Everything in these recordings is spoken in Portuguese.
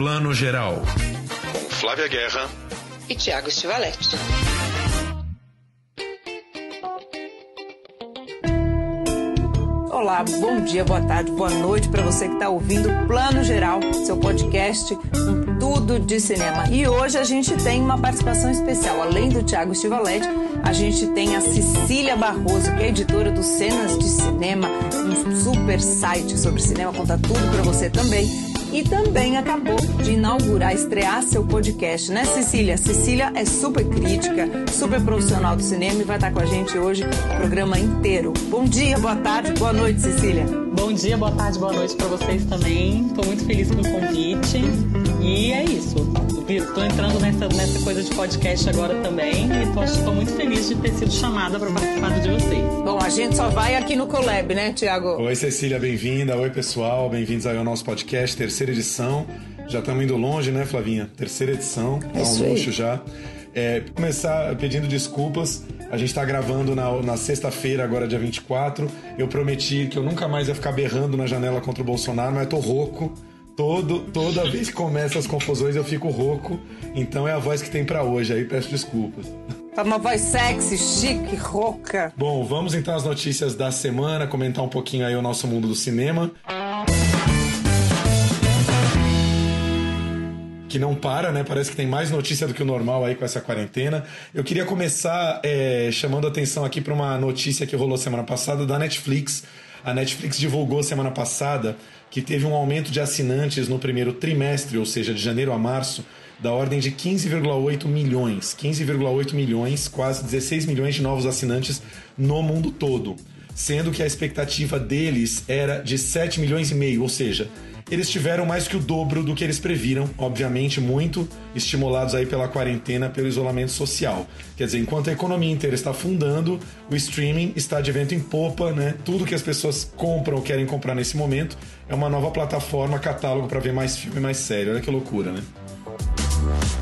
Plano Geral. Com Flávia Guerra e Tiago Stivaletti. Olá, bom dia, boa tarde, boa noite para você que está ouvindo Plano Geral, seu podcast com tudo de cinema. E hoje a gente tem uma participação especial. Além do Tiago Stivaletti, a gente tem a Cecília Barroso, que é editora do Cenas de Cinema, um super site sobre cinema, conta tudo para você também e também acabou de inaugurar, estrear seu podcast, né, Cecília? Cecília é super crítica, super profissional do cinema e vai estar com a gente hoje o programa inteiro. Bom dia, boa tarde, boa noite, Cecília. Bom dia, boa tarde, boa noite para vocês também. Estou muito feliz com o convite e é isso. Estou entrando nessa, nessa coisa de podcast agora também e estou muito feliz de ter sido chamada para participar de vocês. Bom, a gente só vai aqui no Colab, né, Tiago? Oi, Cecília, bem-vinda. Oi, pessoal, bem-vindos ao nosso podcast, terceira edição. Já estamos indo longe, né, Flavinha? Terceira edição, é um luxo já. É, começar pedindo desculpas. A gente está gravando na, na sexta-feira, agora dia 24. Eu prometi que eu nunca mais ia ficar berrando na janela contra o Bolsonaro, mas eu tô rouco. Todo, toda vez que começa as confusões eu fico rouco, então é a voz que tem para hoje, aí peço desculpas. Tá uma voz sexy, chique, rouca. Bom, vamos então às notícias da semana, comentar um pouquinho aí o nosso mundo do cinema. que não para, né? Parece que tem mais notícia do que o normal aí com essa quarentena. Eu queria começar é, chamando a atenção aqui para uma notícia que rolou semana passada da Netflix. A Netflix divulgou semana passada que teve um aumento de assinantes no primeiro trimestre, ou seja, de janeiro a março, da ordem de 15,8 milhões. 15,8 milhões, quase 16 milhões de novos assinantes no mundo todo. Sendo que a expectativa deles era de 7 milhões e meio, ou seja, eles tiveram mais que o dobro do que eles previram, obviamente muito estimulados aí pela quarentena, pelo isolamento social. Quer dizer, enquanto a economia inteira está afundando, o streaming está de vento em popa, né? Tudo que as pessoas compram ou querem comprar nesse momento é uma nova plataforma, catálogo para ver mais filme, mais série. Olha que loucura, né?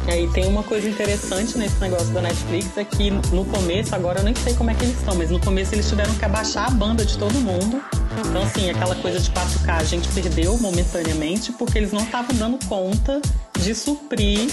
E aí tem uma coisa interessante nesse negócio da Netflix é que no começo, agora eu nem sei como é que eles estão, mas no começo eles tiveram que abaixar a banda de todo mundo. Então, assim, aquela coisa de 4K a gente perdeu momentaneamente porque eles não estavam dando conta de suprir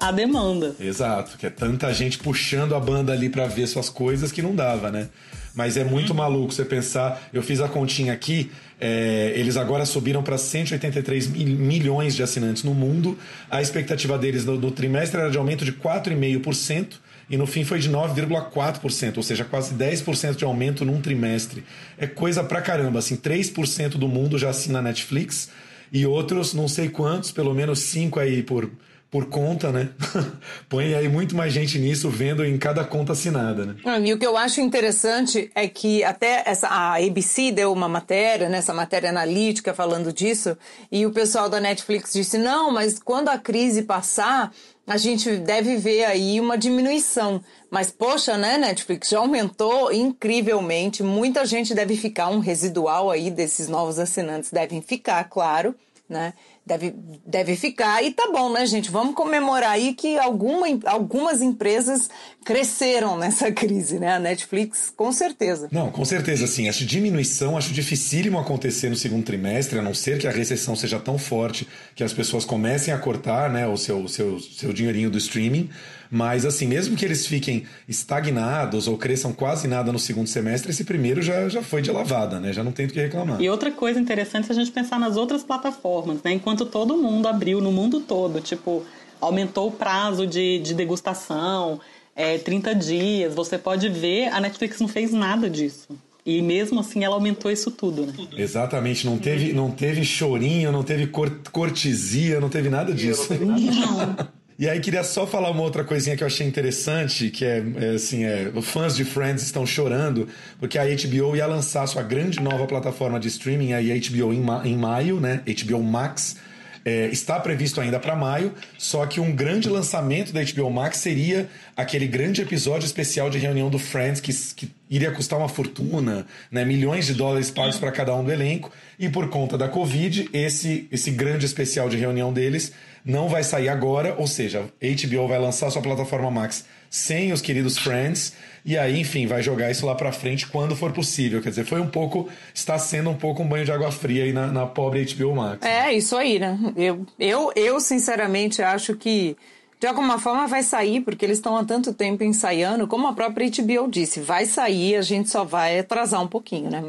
a demanda. Exato, que é tanta gente puxando a banda ali para ver suas coisas que não dava, né? Mas é muito uhum. maluco você pensar. Eu fiz a continha aqui, é, eles agora subiram para 183 mil, milhões de assinantes no mundo. A expectativa deles no, no trimestre era de aumento de 4,5% e no fim foi de 9,4%, ou seja, quase 10% de aumento num trimestre. É coisa pra caramba, assim, 3% do mundo já assina Netflix e outros não sei quantos, pelo menos 5 aí por por conta, né? Põe aí muito mais gente nisso vendo em cada conta assinada, né? Ah, e o que eu acho interessante é que até essa, a ABC deu uma matéria, né, matéria analítica falando disso, e o pessoal da Netflix disse: não, mas quando a crise passar, a gente deve ver aí uma diminuição. Mas, poxa, né, Netflix já aumentou incrivelmente. Muita gente deve ficar, um residual aí desses novos assinantes devem ficar, claro, né? Deve, deve ficar. E tá bom, né, gente? Vamos comemorar aí que alguma, algumas empresas cresceram nessa crise, né? A Netflix, com certeza. Não, com certeza, sim. Essa diminuição acho dificílimo acontecer no segundo trimestre, a não ser que a recessão seja tão forte que as pessoas comecem a cortar né, o seu, seu, seu dinheirinho do streaming. Mas, assim, mesmo que eles fiquem estagnados ou cresçam quase nada no segundo semestre, esse primeiro já, já foi de lavada, né? Já não tem do que reclamar. E outra coisa interessante é a gente pensar nas outras plataformas, né? Enquanto todo mundo abriu no mundo todo, tipo, aumentou o prazo de, de degustação, é, 30 dias, você pode ver, a Netflix não fez nada disso. E mesmo assim ela aumentou isso tudo, né? Exatamente, não teve, não teve chorinho, não teve cortesia, não teve nada disso. Não. E aí queria só falar uma outra coisinha que eu achei interessante, que é, é assim, é, fãs de Friends estão chorando, porque a HBO ia lançar sua grande nova plataforma de streaming, a HBO em, ma em maio, né? HBO Max. É, está previsto ainda para maio, só que um grande lançamento da HBO Max seria aquele grande episódio especial de reunião do Friends que, que iria custar uma fortuna, né? milhões de dólares pagos para cada um do elenco, e por conta da Covid, esse, esse grande especial de reunião deles não vai sair agora, ou seja, HBO vai lançar sua plataforma Max sem os queridos Friends, e aí, enfim, vai jogar isso lá pra frente quando for possível. Quer dizer, foi um pouco, está sendo um pouco um banho de água fria aí na, na pobre HBO Max. É, isso aí, né? Eu, eu, eu sinceramente acho que de alguma forma vai sair, porque eles estão há tanto tempo ensaiando, como a própria HBO disse, vai sair, a gente só vai atrasar um pouquinho, né?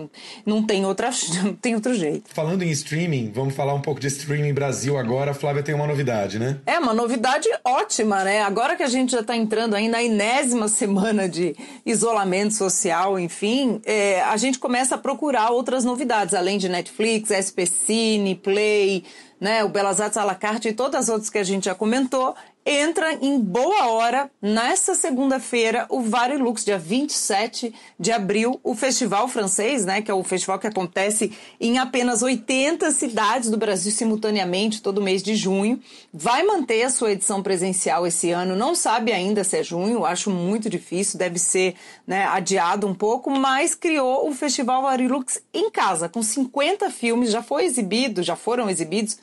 Não tem, outra, não tem outro jeito. Falando em streaming, vamos falar um pouco de streaming Brasil agora. A Flávia tem uma novidade, né? É, uma novidade ótima, né? Agora que a gente já está entrando aí na enésima semana de isolamento social, enfim, é, a gente começa a procurar outras novidades, além de Netflix, SPCine, Play, né, o Belas Artes à la carte e todas as outras que a gente já comentou, entra em boa hora, nessa segunda-feira, o Varilux, dia 27 de abril, o festival francês, né, que é o festival que acontece em apenas 80 cidades do Brasil simultaneamente, todo mês de junho, vai manter a sua edição presencial esse ano, não sabe ainda se é junho, acho muito difícil, deve ser né, adiado um pouco, mas criou o Festival Varilux em casa, com 50 filmes, já foi exibido, já foram exibidos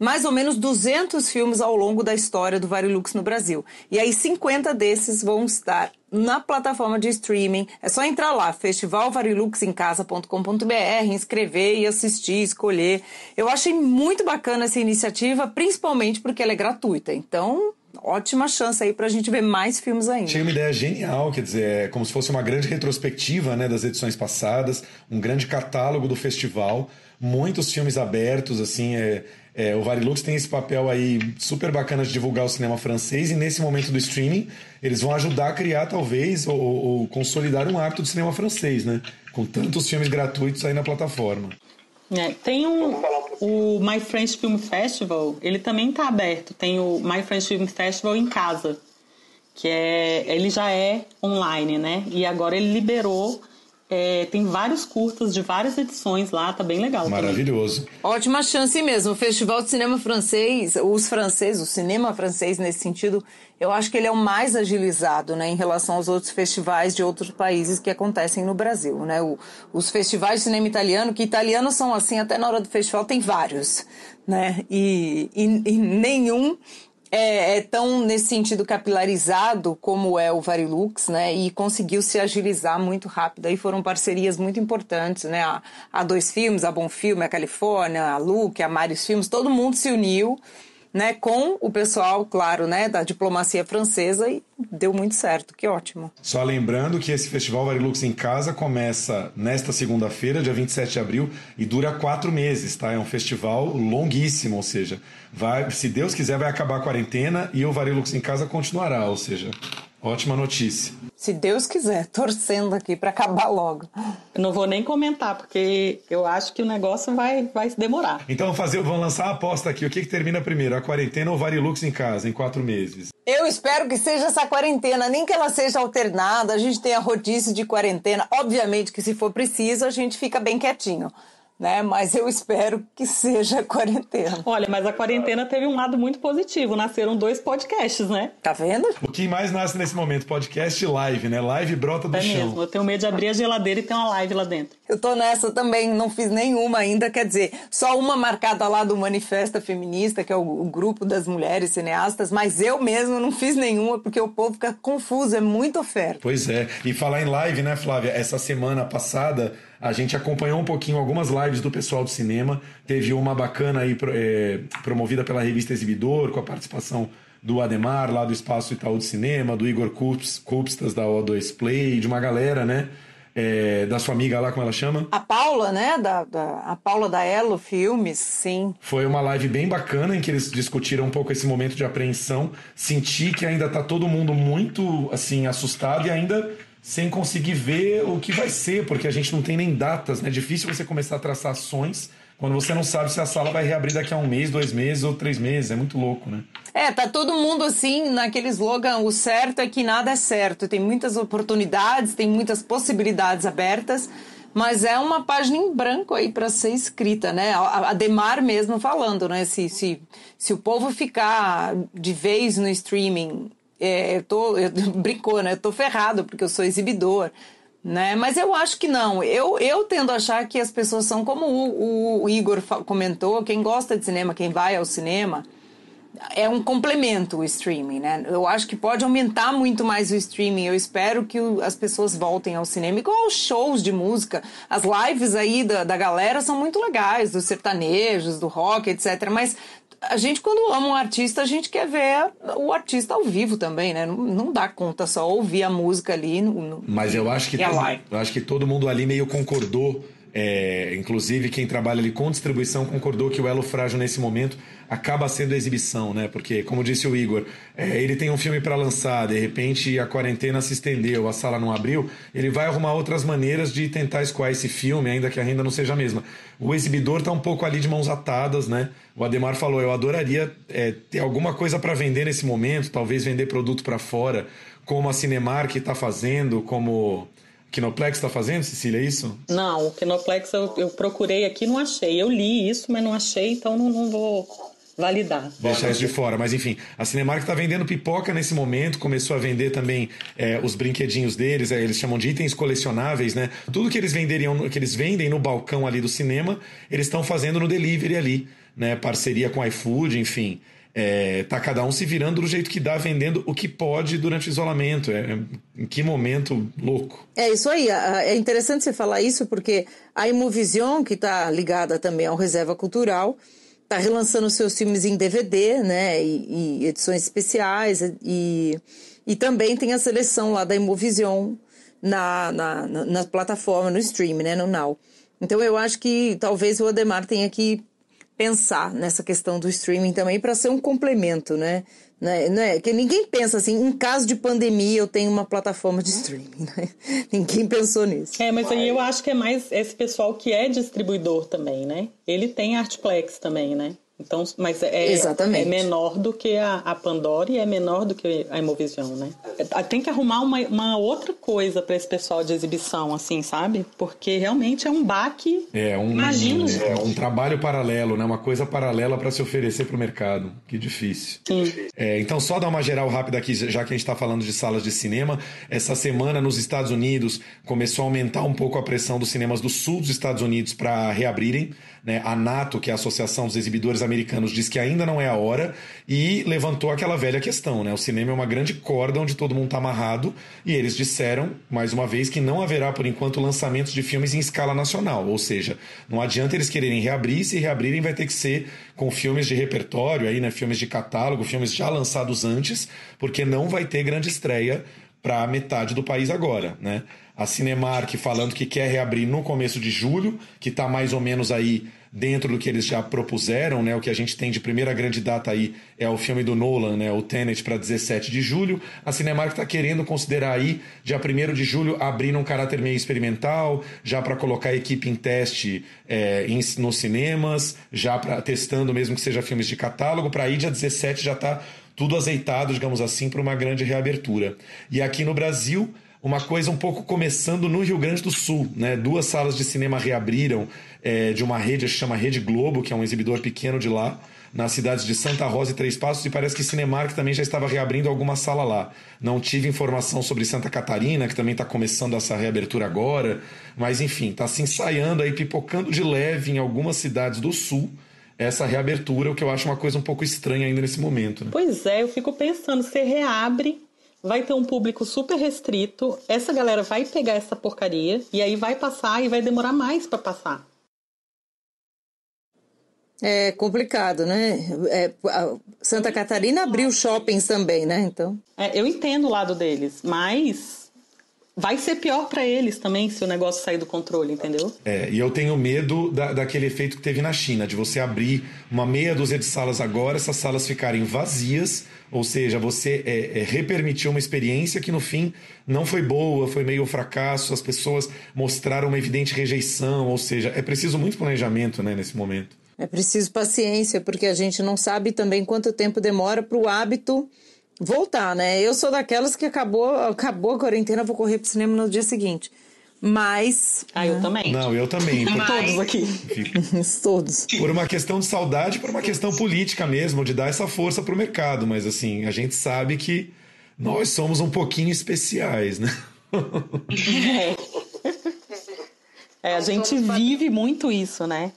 mais ou menos 200 filmes ao longo da história do Varilux no Brasil. E aí 50 desses vão estar na plataforma de streaming. É só entrar lá, festivalvariluxemcasa.com.br, inscrever e assistir, escolher. Eu achei muito bacana essa iniciativa, principalmente porque ela é gratuita. Então, ótima chance aí pra gente ver mais filmes ainda. Tinha uma ideia genial, quer dizer, é como se fosse uma grande retrospectiva né, das edições passadas, um grande catálogo do festival, muitos filmes abertos, assim, é, é, o Varilux tem esse papel aí super bacana de divulgar o cinema francês e nesse momento do streaming eles vão ajudar a criar talvez ou, ou consolidar um hábito do cinema francês, né? Com tantos filmes gratuitos aí na plataforma. É, tem um, o My French Film Festival, ele também está aberto. Tem o My French Film Festival em casa, que é ele já é online, né? E agora ele liberou é, tem vários curtas de várias edições lá, tá bem legal. Maravilhoso. Também. Ótima chance mesmo. O Festival de Cinema Francês, os franceses, o cinema francês nesse sentido, eu acho que ele é o mais agilizado, né, em relação aos outros festivais de outros países que acontecem no Brasil, né? O, os festivais de cinema italiano, que italianos são assim, até na hora do festival tem vários, né? E, e, e nenhum é, é, tão nesse sentido capilarizado como é o Varilux, né? E conseguiu se agilizar muito rápido. Aí foram parcerias muito importantes, né? A, a Dois Filmes, a Bom Filme, a Califórnia, a Luke, a Marius Filmes, todo mundo se uniu né, com o pessoal, claro, né, da diplomacia francesa e deu muito certo, que ótimo. Só lembrando que esse Festival Varilux em Casa começa nesta segunda-feira, dia 27 de abril, e dura quatro meses, tá? É um festival longuíssimo, ou seja, vai, se Deus quiser, vai acabar a quarentena e o Varilux em Casa continuará, ou seja, Ótima notícia. Se Deus quiser, torcendo aqui para acabar logo. Eu não vou nem comentar, porque eu acho que o negócio vai, vai demorar. Então fazer, vamos lançar a aposta aqui. O que, que termina primeiro? A quarentena ou o Varilux em casa, em quatro meses? Eu espero que seja essa quarentena, nem que ela seja alternada, a gente tenha rodízio de quarentena. Obviamente que se for preciso, a gente fica bem quietinho né? Mas eu espero que seja quarentena. Olha, mas a quarentena teve um lado muito positivo. Nasceram dois podcasts, né? Tá vendo? O que mais nasce nesse momento? Podcast e live, né? Live brota do é chão. Mesmo. Eu tenho medo de abrir a geladeira e ter uma live lá dentro. Eu tô nessa também, não fiz nenhuma ainda, quer dizer, só uma marcada lá do Manifesta Feminista, que é o, o grupo das mulheres cineastas, mas eu mesmo não fiz nenhuma porque o povo fica confuso, é muita oferta. Pois é. E falar em live, né, Flávia? Essa semana passada a gente acompanhou um pouquinho algumas lives do pessoal do cinema. Teve uma bacana aí é, promovida pela revista Exibidor, com a participação do Ademar, lá do Espaço Itaú de Cinema, do Igor Kupstas, da O2 Play, de uma galera, né? É, da sua amiga lá, como ela chama? A Paula, né? Da, da, a Paula da Elo Filmes, sim. Foi uma live bem bacana em que eles discutiram um pouco esse momento de apreensão. Senti que ainda tá todo mundo muito, assim, assustado e ainda sem conseguir ver o que vai ser, porque a gente não tem nem datas, né? É difícil você começar a traçar ações quando você não sabe se a sala vai reabrir daqui a um mês, dois meses ou três meses. É muito louco, né? É, tá todo mundo assim, naquele slogan: o certo é que nada é certo. Tem muitas oportunidades, tem muitas possibilidades abertas. Mas é uma página em branco aí para ser escrita, né? A Demar mesmo falando, né? Se, se, se o povo ficar de vez no streaming é, eu tô, eu, brincou, né? Eu tô ferrado porque eu sou exibidor. Né? Mas eu acho que não. Eu, eu tendo a achar que as pessoas são como o, o Igor comentou, quem gosta de cinema, quem vai ao cinema, é um complemento o streaming, né? Eu acho que pode aumentar muito mais o streaming. Eu espero que o, as pessoas voltem ao cinema, igual os shows de música. As lives aí da, da galera são muito legais, dos sertanejos, do rock, etc. Mas a gente, quando ama um artista, a gente quer ver o artista ao vivo também, né? Não, não dá conta só ouvir a música ali. No, no Mas eu acho que, é todo, eu acho que todo mundo ali meio concordou. É, inclusive, quem trabalha ali com distribuição concordou que o elo frágil nesse momento acaba sendo exibição, né? Porque, como disse o Igor, é, ele tem um filme para lançar, de repente a quarentena se estendeu, a sala não abriu, ele vai arrumar outras maneiras de tentar escoar esse filme, ainda que a renda não seja a mesma. O exibidor está um pouco ali de mãos atadas, né? O Ademar falou, eu adoraria é, ter alguma coisa para vender nesse momento, talvez vender produto para fora, como a Cinemark está fazendo, como Kinoplex está fazendo, Cecília, é isso? Não, o Kinoplex eu, eu procurei aqui não achei. Eu li isso, mas não achei, então não, não vou validar. Deixar isso de fora. Mas enfim, a Cinemark está vendendo pipoca nesse momento, começou a vender também é, os brinquedinhos deles, é, eles chamam de itens colecionáveis, né? Tudo que eles venderiam, que eles vendem no balcão ali do cinema, eles estão fazendo no delivery ali, né? Parceria com iFood, enfim. É, tá cada um se virando do jeito que dá, vendendo o que pode durante o isolamento. É, é em que momento louco. É isso aí. É interessante você falar isso, porque a Imovision, que está ligada também ao Reserva Cultural, está relançando seus filmes em DVD, né, e, e, edições especiais, e, e também tem a seleção lá da Imovision na, na, na, na plataforma, no stream, né, no Now. Então eu acho que talvez o Ademar tenha que pensar nessa questão do streaming também para ser um complemento, né? Né? Não é, que ninguém pensa assim, em caso de pandemia eu tenho uma plataforma de streaming. Né? Ninguém pensou nisso. É, mas aí eu acho que é mais esse pessoal que é distribuidor também, né? Ele tem Artplex também, né? Então, mas é, é menor do que a, a, Pandora e é menor do que a Imovision, né? É, tem que arrumar uma, uma outra coisa para esse pessoal de exibição, assim, sabe? Porque realmente é um baque. É um, imagino. É um trabalho paralelo, né? Uma coisa paralela para se oferecer para o mercado. Que difícil. Sim. É, então, só dar uma geral rápida aqui, já que a gente está falando de salas de cinema. Essa semana nos Estados Unidos começou a aumentar um pouco a pressão dos cinemas do sul dos Estados Unidos para reabrirem. Né? A NATO, que é a Associação dos Exibidores Americanos, diz que ainda não é a hora e levantou aquela velha questão. Né? O cinema é uma grande corda onde todo mundo está amarrado e eles disseram, mais uma vez, que não haverá, por enquanto, lançamentos de filmes em escala nacional. Ou seja, não adianta eles quererem reabrir, se reabrirem vai ter que ser com filmes de repertório, aí, né? filmes de catálogo, filmes já lançados antes, porque não vai ter grande estreia para metade do país agora, né? A Cinemark falando que quer reabrir no começo de julho, que está mais ou menos aí dentro do que eles já propuseram, né? O que a gente tem de primeira grande data aí é o filme do Nolan, né? O Tenet para 17 de julho. A Cinemark está querendo considerar aí, dia 1 de julho, abrir um caráter meio experimental, já para colocar a equipe em teste é, em, nos cinemas, já para testando mesmo que seja filmes de catálogo, para aí dia 17 já tá tudo azeitado, digamos assim, para uma grande reabertura. E aqui no Brasil, uma coisa um pouco começando no Rio Grande do Sul, né? Duas salas de cinema reabriram é, de uma rede que chama Rede Globo, que é um exibidor pequeno de lá, nas cidades de Santa Rosa e Três Passos, e parece que Cinemark também já estava reabrindo alguma sala lá. Não tive informação sobre Santa Catarina, que também está começando essa reabertura agora, mas enfim, está se ensaiando aí, pipocando de leve em algumas cidades do Sul essa reabertura, o que eu acho uma coisa um pouco estranha ainda nesse momento. Né? Pois é, eu fico pensando, você reabre, vai ter um público super restrito, essa galera vai pegar essa porcaria e aí vai passar e vai demorar mais para passar. É complicado, né? É, Santa Catarina abriu shoppings também, né? Então. É, eu entendo o lado deles, mas vai ser pior para eles também se o negócio sair do controle, entendeu? É, e eu tenho medo da, daquele efeito que teve na China, de você abrir uma meia dúzia de salas agora, essas salas ficarem vazias, ou seja, você é, é, repermitiu uma experiência que no fim não foi boa, foi meio fracasso, as pessoas mostraram uma evidente rejeição, ou seja, é preciso muito planejamento né, nesse momento. É preciso paciência, porque a gente não sabe também quanto tempo demora para o hábito voltar, né? Eu sou daquelas que acabou, acabou a quarentena, vou correr pro cinema no dia seguinte. Mas. Ah, eu também. Não, eu também. Por... Todos aqui. Todos. Por uma questão de saudade, por uma questão política mesmo, de dar essa força pro mercado. Mas assim, a gente sabe que nós somos um pouquinho especiais, né? É. É, a gente vive muito isso, né?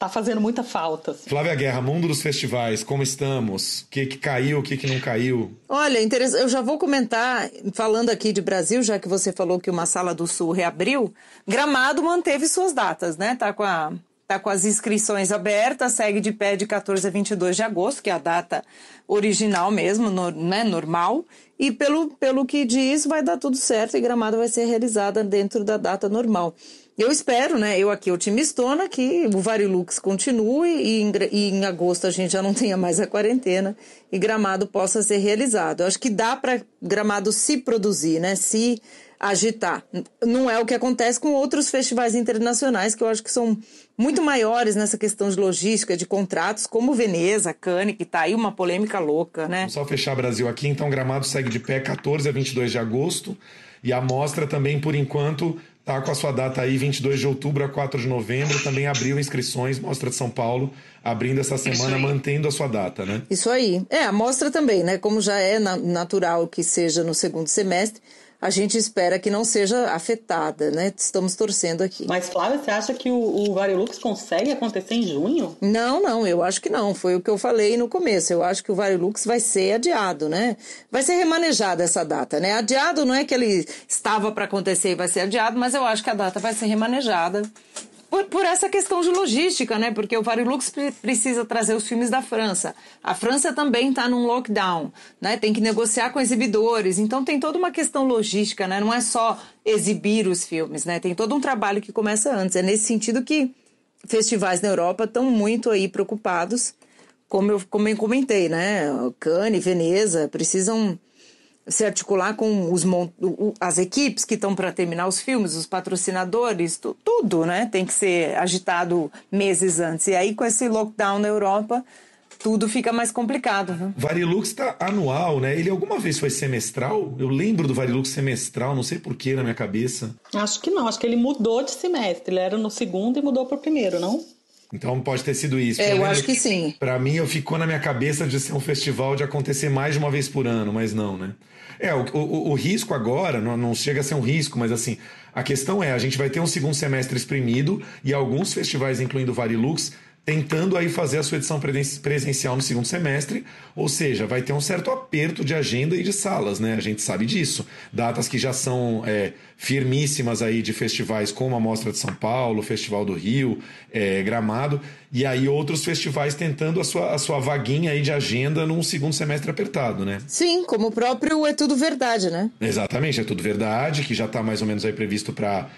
Tá fazendo muita falta. Assim. Flávia Guerra, mundo dos festivais, como estamos? O que, que caiu, o que, que não caiu? Olha, eu já vou comentar, falando aqui de Brasil, já que você falou que uma sala do Sul reabriu, Gramado manteve suas datas, né? Tá com a Está com as inscrições abertas, segue de pé de 14 a 22 de agosto, que é a data original mesmo, no, né, normal. E pelo, pelo que diz, vai dar tudo certo e Gramado vai ser realizada dentro da data normal. Eu espero, né, eu aqui otimistona, que o Varilux continue e em, e em agosto a gente já não tenha mais a quarentena e Gramado possa ser realizado. Eu acho que dá para Gramado se produzir, né, se agitar. Não é o que acontece com outros festivais internacionais que eu acho que são muito maiores nessa questão de logística, de contratos, como Veneza, Cannes, que está aí uma polêmica louca, né? Vamos só fechar Brasil aqui, então Gramado segue de pé 14 a 22 de agosto e a mostra também, por enquanto, tá com a sua data aí 22 de outubro a 4 de novembro, também abriu inscrições, Mostra de São Paulo, abrindo essa semana, mantendo a sua data, né? Isso aí. É, a mostra também, né? Como já é natural que seja no segundo semestre, a gente espera que não seja afetada, né? Estamos torcendo aqui. Mas, Flávia, você acha que o, o Varilux consegue acontecer em junho? Não, não, eu acho que não. Foi o que eu falei no começo. Eu acho que o Varilux vai ser adiado, né? Vai ser remanejada essa data, né? Adiado não é que ele estava para acontecer e vai ser adiado, mas eu acho que a data vai ser remanejada por, por, essa questão de logística, né? Porque o Varilux precisa trazer os filmes da França. A França também está num lockdown, né? Tem que negociar com exibidores. Então tem toda uma questão logística, né? Não é só exibir os filmes, né? Tem todo um trabalho que começa antes. É nesse sentido que festivais na Europa estão muito aí preocupados, como eu, como eu comentei, né? Cannes, Veneza precisam se articular com os, as equipes que estão para terminar os filmes, os patrocinadores, tu, tudo, né? Tem que ser agitado meses antes. E aí, com esse lockdown na Europa, tudo fica mais complicado. Viu? Varilux está anual, né? Ele alguma vez foi semestral? Eu lembro do Varilux semestral, não sei porquê na minha cabeça. Acho que não, acho que ele mudou de semestre. Ele era no segundo e mudou para o primeiro, não? Então pode ter sido isso. É, eu acho que sim. Para mim, eu ficou na minha cabeça de ser um festival de acontecer mais de uma vez por ano, mas não, né? É, o, o, o risco agora, não, não, chega a ser um risco, mas assim, a questão é, a gente vai ter um segundo semestre exprimido e alguns festivais, incluindo o Varilux, tentando aí fazer a sua edição presencial no segundo semestre, ou seja, vai ter um certo aperto de agenda e de salas, né? A gente sabe disso. Datas que já são é, firmíssimas aí de festivais como a Mostra de São Paulo, o Festival do Rio, é, Gramado, e aí outros festivais tentando a sua, a sua vaguinha aí de agenda num segundo semestre apertado, né? Sim, como o próprio É Tudo Verdade, né? Exatamente, É Tudo Verdade, que já está mais ou menos aí previsto para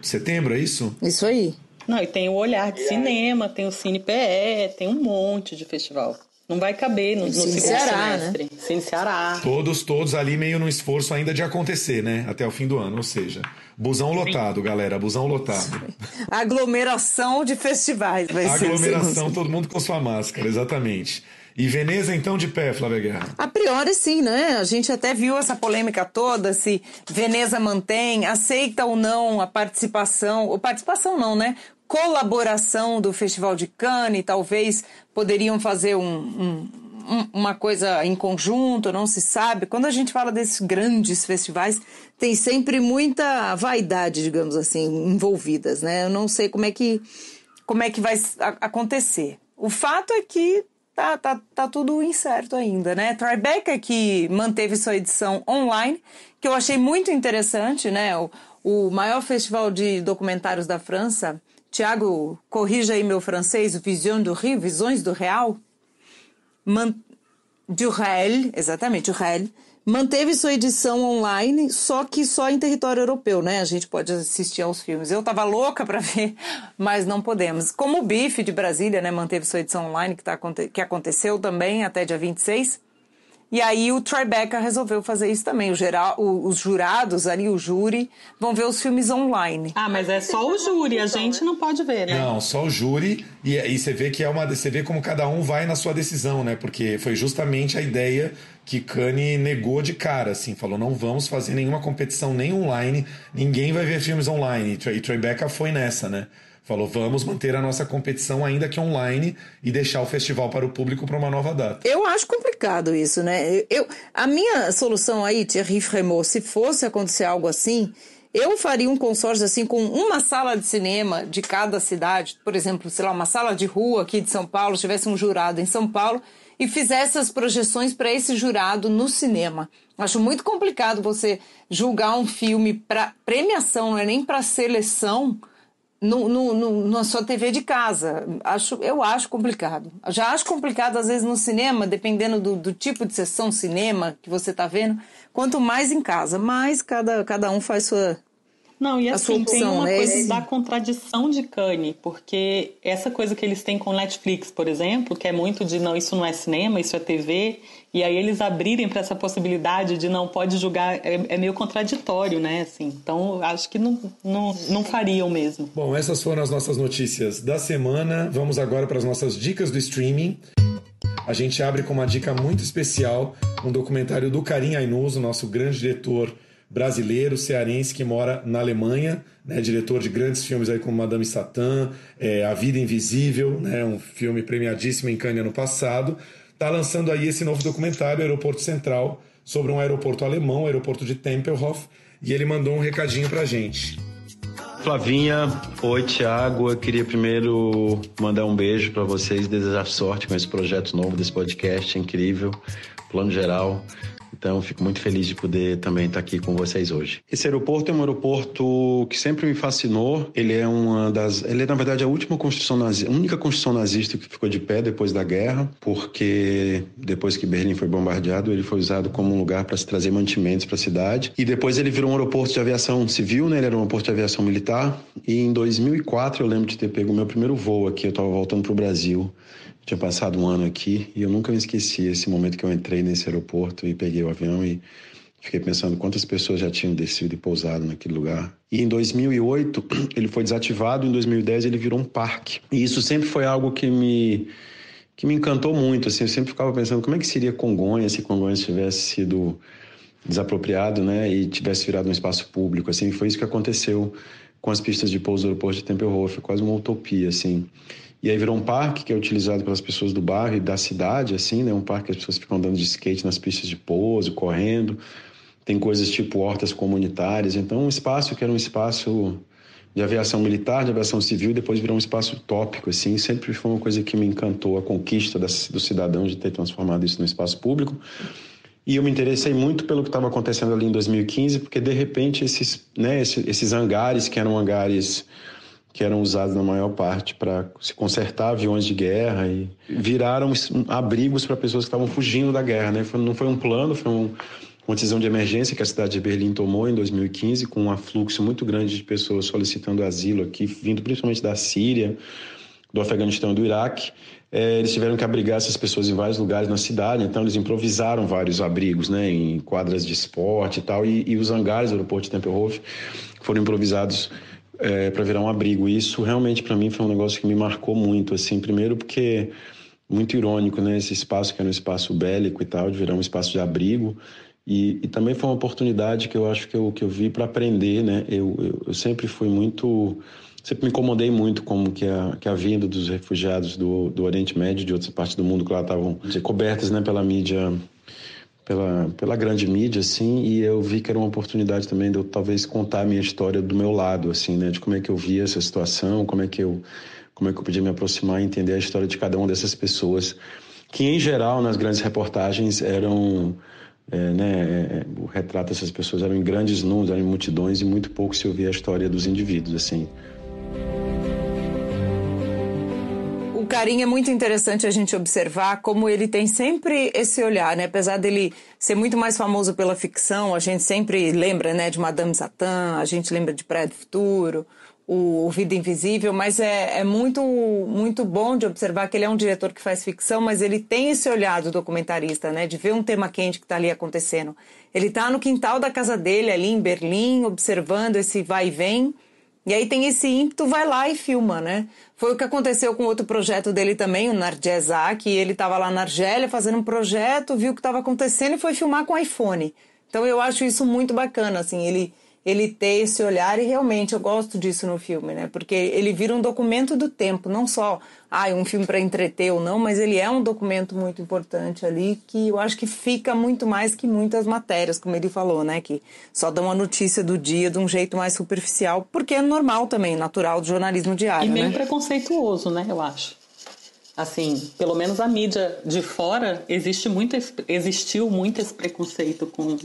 setembro, é isso? Isso aí. Não, e tem o Olhar de Cinema, tem o Cine PE, tem um monte de festival. Não vai caber no, no segundo Ceará, semestre. Né? Cine Ceará. Todos, todos ali meio no esforço ainda de acontecer, né? Até o fim do ano, ou seja, busão lotado, galera, busão lotado. Aglomeração de festivais vai Aglomeração, ser. Aglomeração, todo mundo com sua máscara, exatamente. E Veneza, então, de pé, Flávia Guerra? A priori, sim, né? A gente até viu essa polêmica toda, se Veneza mantém, aceita ou não a participação, ou participação não, né? Colaboração do Festival de Cannes, talvez poderiam fazer um, um, uma coisa em conjunto, não se sabe. Quando a gente fala desses grandes festivais, tem sempre muita vaidade, digamos assim, envolvidas, né? Eu não sei como é que, como é que vai acontecer. O fato é que tá, tá, tá tudo incerto ainda, né? Tribeca que manteve sua edição online, que eu achei muito interessante, né? O, o maior festival de documentários da França Tiago, corrija aí meu francês, Vision do Rio, Visões do Real. Man... Du Réel, exatamente, du Réel, manteve sua edição online, só que só em território europeu, né? A gente pode assistir aos filmes. Eu tava louca para ver, mas não podemos. Como o Bife de Brasília, né, manteve sua edição online, que, tá, que aconteceu também até dia 26. E aí o Tribeca resolveu fazer isso também. O geral, o, os jurados ali, o júri, vão ver os filmes online. Ah, mas é só o júri, a gente não pode ver, né? Não, só o júri. E, e você vê que é uma. Você vê como cada um vai na sua decisão, né? Porque foi justamente a ideia que Kanye negou de cara, assim, falou: não vamos fazer nenhuma competição nem online, ninguém vai ver filmes online. E Tribeca foi nessa, né? Falou, vamos manter a nossa competição ainda que online e deixar o festival para o público para uma nova data. Eu acho complicado isso, né? Eu, a minha solução aí, Thierry Fremont, se fosse acontecer algo assim, Eu faria um consórcio assim com uma sala de cinema de cada cidade, por exemplo, sei lá, uma sala de rua aqui de São Paulo, tivesse um jurado em São Paulo e fizesse as projeções para esse jurado no cinema. Acho muito complicado você julgar um filme para premiação, não é nem para seleção no, no, no, na sua TV de casa. Acho, eu acho complicado. Já acho complicado, às vezes, no cinema, dependendo do, do tipo de sessão cinema que você está vendo, quanto mais em casa. Mas cada, cada um faz sua, não, e assim, opção, tem uma né? coisa da contradição de Kanye, porque essa coisa que eles têm com Netflix, por exemplo, que é muito de não, isso não é cinema, isso é TV, e aí eles abrirem para essa possibilidade de não pode julgar, é, é, meio contraditório, né? Assim, então, acho que não, não, não fariam mesmo. Bom, essas foram as nossas notícias da semana. Vamos agora para as nossas dicas do streaming. A gente abre com uma dica muito especial, um documentário do Karim Ainuso, nosso grande diretor brasileiro, cearense, que mora na Alemanha, né, diretor de grandes filmes aí como Madame Satã, é, A Vida Invisível, né, um filme premiadíssimo em Cannes ano passado. Está lançando aí esse novo documentário, Aeroporto Central, sobre um aeroporto alemão, o aeroporto de Tempelhof, e ele mandou um recadinho pra gente. Flavinha, oi Tiago. Eu queria primeiro mandar um beijo para vocês, desejar sorte com esse projeto novo desse podcast incrível, plano geral. Então, fico muito feliz de poder também estar aqui com vocês hoje. Esse aeroporto é um aeroporto que sempre me fascinou. Ele é uma das, ele é na verdade a última construção nazista, única construção nazista que ficou de pé depois da guerra, porque depois que Berlim foi bombardeado, ele foi usado como um lugar para se trazer mantimentos para a cidade. E depois ele virou um aeroporto de aviação civil, né? Ele era um aeroporto de aviação militar. E em 2004 eu lembro de ter pego o meu primeiro voo aqui. Eu estava voltando para o Brasil. Tinha passado um ano aqui e eu nunca me esqueci esse momento que eu entrei nesse aeroporto e peguei o avião e fiquei pensando quantas pessoas já tinham descido e pousado naquele lugar. E em 2008 ele foi desativado, em 2010 ele virou um parque. E isso sempre foi algo que me que me encantou muito, assim, eu sempre ficava pensando como é que seria Congonhas se Congonhas tivesse sido desapropriado, né, e tivesse virado um espaço público, assim, foi isso que aconteceu com as pistas de pouso do aeroporto de Tempelhof, quase uma utopia, assim. E aí virou um parque que é utilizado pelas pessoas do bairro e da cidade, assim, né? Um parque que as pessoas ficam andando de skate nas pistas de pouso, correndo. Tem coisas tipo hortas comunitárias. Então, um espaço que era um espaço de aviação militar, de aviação civil, depois virou um espaço utópico, assim. Sempre foi uma coisa que me encantou, a conquista das, do cidadão de ter transformado isso no espaço público. E eu me interessei muito pelo que estava acontecendo ali em 2015, porque de repente esses, né, esses, esses hangares, que eram hangares que eram usados na maior parte para se consertar aviões de guerra e viraram abrigos para pessoas que estavam fugindo da guerra, né? Não foi um plano, foi um, uma decisão de emergência que a cidade de Berlim tomou em 2015 com um afluxo muito grande de pessoas solicitando asilo aqui, vindo principalmente da Síria, do Afeganistão e do Iraque. É, eles tiveram que abrigar essas pessoas em vários lugares na cidade, então eles improvisaram vários abrigos, né, em quadras de esporte e tal, e, e os hangares do aeroporto de Tempelhof foram improvisados é, para virar um abrigo. E isso realmente para mim foi um negócio que me marcou muito, assim, primeiro porque muito irônico, né, esse espaço que era um espaço bélico e tal, de virar um espaço de abrigo. E, e também foi uma oportunidade que eu acho que eu, que eu vi para aprender, né? Eu, eu, eu, sempre fui muito, sempre me incomodei muito como que a, que a vinda dos refugiados do, do Oriente Médio, de outras partes do mundo que lá estavam cobertas, né, pela mídia pela, pela grande mídia, assim, e eu vi que era uma oportunidade também de eu talvez contar a minha história do meu lado, assim, né, de como é que eu via essa situação, como é que eu, como é que eu podia me aproximar e entender a história de cada uma dessas pessoas, que em geral nas grandes reportagens eram, é, né, é, o retrato dessas pessoas eram em grandes números, eram em multidões e muito pouco se ouvia a história dos indivíduos, assim. Carinho é muito interessante a gente observar como ele tem sempre esse olhar, né? Apesar dele ser muito mais famoso pela ficção, a gente sempre lembra, né, de Madame Satã, a gente lembra de Praia do Futuro, o, o Vida Invisível, mas é, é muito, muito bom de observar que ele é um diretor que faz ficção, mas ele tem esse olhar do documentarista, né, de ver um tema quente que está ali acontecendo. Ele está no quintal da casa dele, ali em Berlim, observando esse vai e vem e aí tem esse ímpeto, vai lá e filma, né? Foi o que aconteceu com outro projeto dele também, o Narjezá, que ele estava lá na Argélia fazendo um projeto, viu o que estava acontecendo e foi filmar com iPhone. Então eu acho isso muito bacana, assim, ele ele ter esse olhar e realmente eu gosto disso no filme, né? Porque ele vira um documento do tempo, não só ah, um filme para entreter ou não, mas ele é um documento muito importante ali que eu acho que fica muito mais que muitas matérias, como ele falou, né? Que só dão a notícia do dia de um jeito mais superficial, porque é normal também, natural do jornalismo diário. E meio né? preconceituoso, né? Eu acho. Assim, pelo menos a mídia de fora existe muito, existiu muito esse preconceito com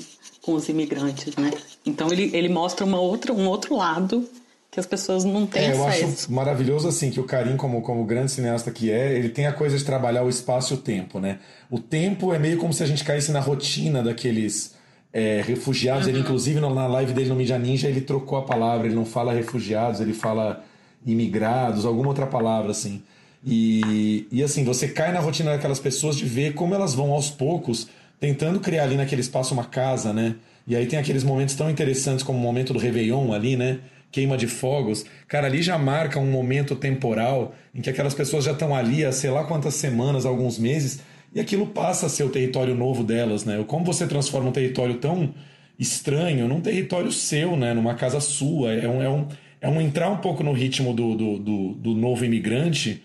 com os imigrantes, né? Então ele, ele mostra uma outra, um outro lado que as pessoas não têm é. Eu acho maravilhoso assim que o Karim, como, como grande cineasta que é, ele tem a coisa de trabalhar o espaço e o tempo, né? O tempo é meio como se a gente caísse na rotina daqueles é, refugiados. Uhum. Ele, inclusive, na live dele no Mídia Ninja, ele trocou a palavra. Ele não fala refugiados, ele fala imigrados, alguma outra palavra assim. E, e assim, você cai na rotina daquelas pessoas de ver como elas vão aos poucos tentando criar ali naquele espaço uma casa, né? E aí tem aqueles momentos tão interessantes como o momento do Réveillon ali, né? Queima de fogos. Cara, ali já marca um momento temporal em que aquelas pessoas já estão ali há sei lá quantas semanas, alguns meses, e aquilo passa a ser o território novo delas, né? Como você transforma um território tão estranho num território seu, né? Numa casa sua. É um, é um, é um entrar um pouco no ritmo do, do, do, do novo imigrante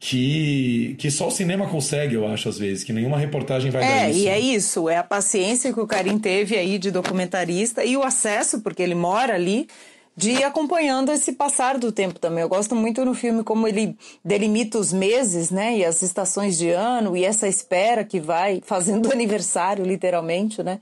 que, que só o cinema consegue, eu acho, às vezes, que nenhuma reportagem vai é, dar isso. É, e é isso, é a paciência que o Karim teve aí de documentarista e o acesso, porque ele mora ali, de ir acompanhando esse passar do tempo também. Eu gosto muito no filme como ele delimita os meses, né, e as estações de ano, e essa espera que vai fazendo aniversário, literalmente, né,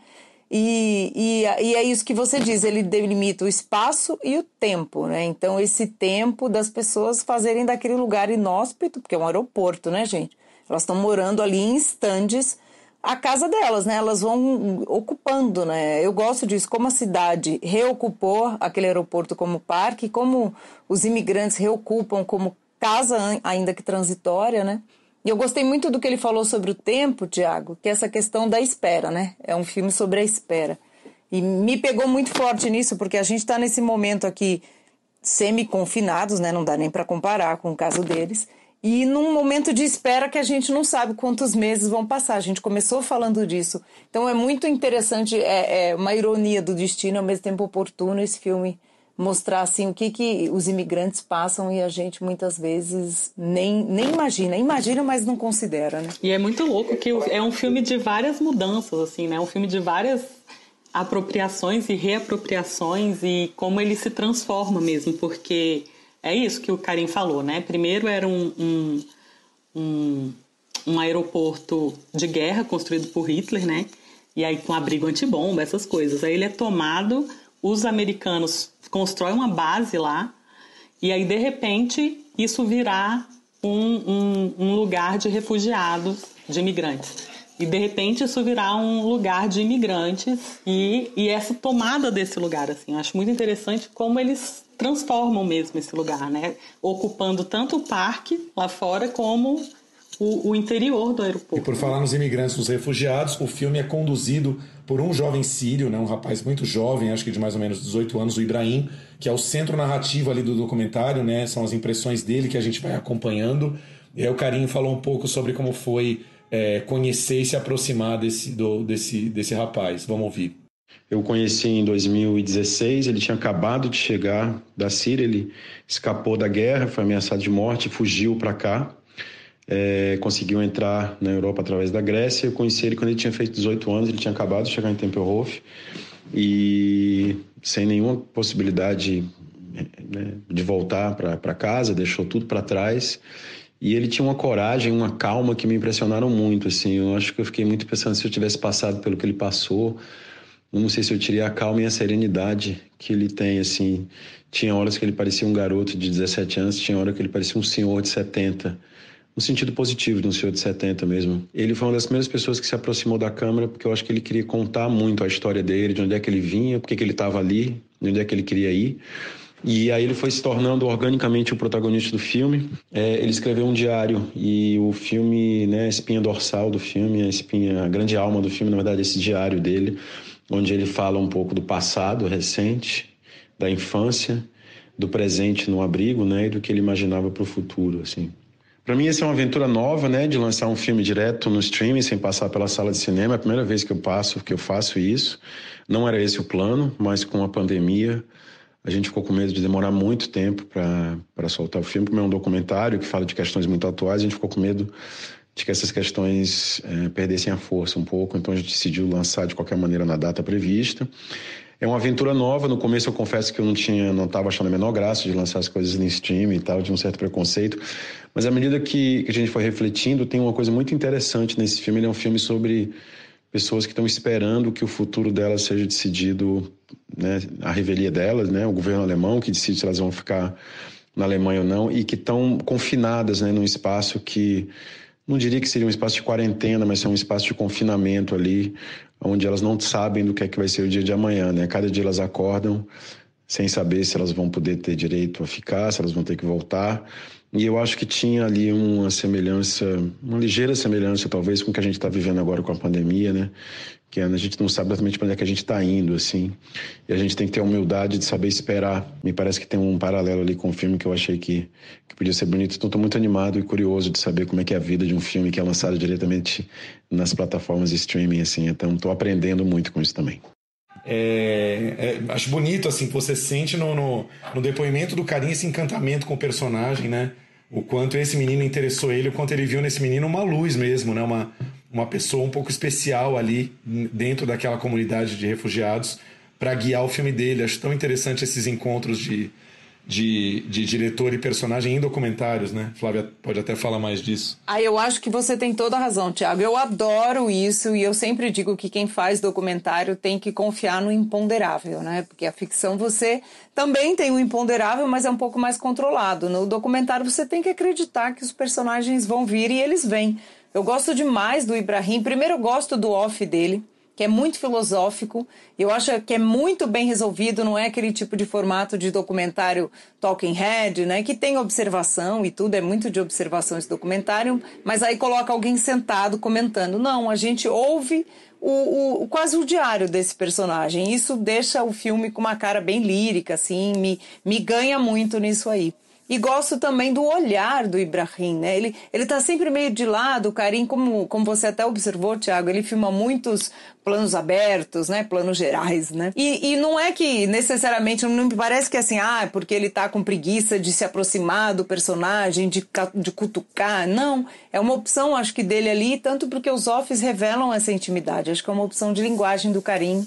e, e, e, é isso que você diz, ele delimita o espaço e o tempo, né? Então, esse tempo das pessoas fazerem daquele lugar inóspito, porque é um aeroporto, né, gente? Elas estão morando ali em estandes, a casa delas, né? Elas vão ocupando, né? Eu gosto disso, como a cidade reocupou aquele aeroporto como parque, como os imigrantes reocupam como casa, ainda que transitória, né? E eu gostei muito do que ele falou sobre o tempo, Tiago, que é essa questão da espera, né? É um filme sobre a espera. E me pegou muito forte nisso, porque a gente está nesse momento aqui semi-confinados, né? Não dá nem para comparar com o caso deles. E num momento de espera que a gente não sabe quantos meses vão passar. A gente começou falando disso. Então é muito interessante, é, é uma ironia do destino, ao mesmo tempo oportuno, esse filme mostrar assim o que, que os imigrantes passam e a gente muitas vezes nem, nem imagina. Imagina, mas não considera, né? E é muito louco que é um filme de várias mudanças, assim, né? Um filme de várias apropriações e reapropriações e como ele se transforma mesmo, porque é isso que o Karim falou, né? Primeiro era um, um, um, um aeroporto de guerra construído por Hitler, né? E aí com abrigo antibomba, essas coisas. Aí ele é tomado, os americanos constrói uma base lá e aí de repente isso virá um, um, um lugar de refugiados, de imigrantes. E de repente isso virá um lugar de imigrantes e, e essa tomada desse lugar, assim, eu acho muito interessante como eles transformam mesmo esse lugar, né? Ocupando tanto o parque lá fora como o, o, interior do aeroporto. E por falar nos imigrantes, nos refugiados, o filme é conduzido por um jovem sírio, né, um rapaz muito jovem, acho que de mais ou menos 18 anos, o Ibrahim, que é o centro narrativo ali do documentário, né, são as impressões dele que a gente vai acompanhando. E aí o Carinho falou um pouco sobre como foi é, conhecer e se aproximar desse, do, desse, desse rapaz. Vamos ouvir. Eu conheci em 2016, ele tinha acabado de chegar da Síria, ele escapou da guerra, foi ameaçado de morte, fugiu para cá é, conseguiu entrar na Europa através da Grécia. Eu conheci ele quando ele tinha feito 18 anos, ele tinha acabado de chegar em Tempelhof e sem nenhuma possibilidade né, de voltar para casa, deixou tudo para trás. E ele tinha uma coragem, uma calma que me impressionaram muito. Assim, eu acho que eu fiquei muito pensando se eu tivesse passado pelo que ele passou, eu não sei se eu teria a calma e a serenidade que ele tem. Assim, tinha horas que ele parecia um garoto de 17 anos, tinha horas que ele parecia um senhor de 70 no sentido positivo, de um senhor de 70 mesmo. Ele foi uma das primeiras pessoas que se aproximou da câmera porque eu acho que ele queria contar muito a história dele, de onde é que ele vinha, por que ele estava ali, de onde é que ele queria ir. E aí ele foi se tornando organicamente o protagonista do filme. É, ele escreveu um diário e o filme, né, a espinha dorsal do filme, a espinha, a grande alma do filme, na verdade, esse diário dele, onde ele fala um pouco do passado recente, da infância, do presente no abrigo, né, e do que ele imaginava para o futuro, assim Para mim, essa é uma aventura nova, né? De lançar um filme direto no streaming, sem passar pela sala de cinema. É a primeira vez que eu passo, que eu faço isso. Não era esse o plano, mas com a pandemia, a gente ficou com medo de demorar muito tempo para soltar o filme. Como é um documentário que fala de questões muito atuais, a gente ficou com medo de que essas questões é, perdessem a força um pouco. Então, a gente decidiu lançar de qualquer maneira na data prevista. É uma aventura nova. No começo eu confesso que eu não tinha, não estava achando a menor graça de lançar as coisas em stream e tal, de um certo preconceito. Mas à medida que, que a gente foi refletindo, tem uma coisa muito interessante nesse filme. Ele é um filme sobre pessoas que estão esperando que o futuro delas seja decidido, né, a revelia delas, né, o governo alemão que decide se elas vão ficar na Alemanha ou não e que estão confinadas, né, num espaço que não diria que seria um espaço de quarentena, mas é um espaço de confinamento ali, onde elas não sabem do que é que vai ser o dia de amanhã, né? Cada dia elas acordam sem saber se elas vão poder ter direito a ficar, se elas vão ter que voltar. E eu acho que tinha ali uma semelhança, uma ligeira semelhança, talvez, com o que a gente está vivendo agora com a pandemia, né? Que a gente não sabe exatamente para onde é que a gente está indo, assim. E a gente tem que ter a humildade de saber esperar. Me parece que tem um paralelo ali com o filme que eu achei que, que podia ser bonito. Então, estou muito animado e curioso de saber como é que é a vida de um filme que é lançado diretamente nas plataformas de streaming, assim. Então, estou aprendendo muito com isso também. É, é, acho bonito assim que você sente no, no, no, depoimento do carinho esse encantamento com o personagem, né? O quanto esse menino interessou ele, o quanto ele viu nesse menino uma luz mesmo, né? Uma, uma pessoa um pouco especial ali dentro daquela comunidade de refugiados para guiar o filme dele. Acho tão interessante esses encontros de, de, de diretor e personagem em documentários, né? Flávia pode até falar mais disso. Ah, eu acho que você tem toda a razão, Tiago. Eu adoro isso e eu sempre digo que quem faz documentário tem que confiar no imponderável, né? Porque a ficção você também tem o imponderável, mas é um pouco mais controlado. No documentário você tem que acreditar que os personagens vão vir e eles vêm. Eu gosto demais do Ibrahim. Primeiro, eu gosto do off dele que é muito filosófico. Eu acho que é muito bem resolvido, não é aquele tipo de formato de documentário talking head, né, que tem observação e tudo, é muito de observação esse documentário, mas aí coloca alguém sentado comentando. Não, a gente ouve o, o, quase o diário desse personagem. Isso deixa o filme com uma cara bem lírica, assim, me, me ganha muito nisso aí. E gosto também do olhar do Ibrahim, né? Ele, ele tá sempre meio de lado, o Karim, como, como você até observou, Tiago, ele filma muitos planos abertos, né? Planos gerais, né? E, e não é que necessariamente, não me parece que é assim, ah, porque ele tá com preguiça de se aproximar do personagem, de, de cutucar. Não, é uma opção, acho que dele ali, tanto porque os offs revelam essa intimidade. Acho que é uma opção de linguagem do Karim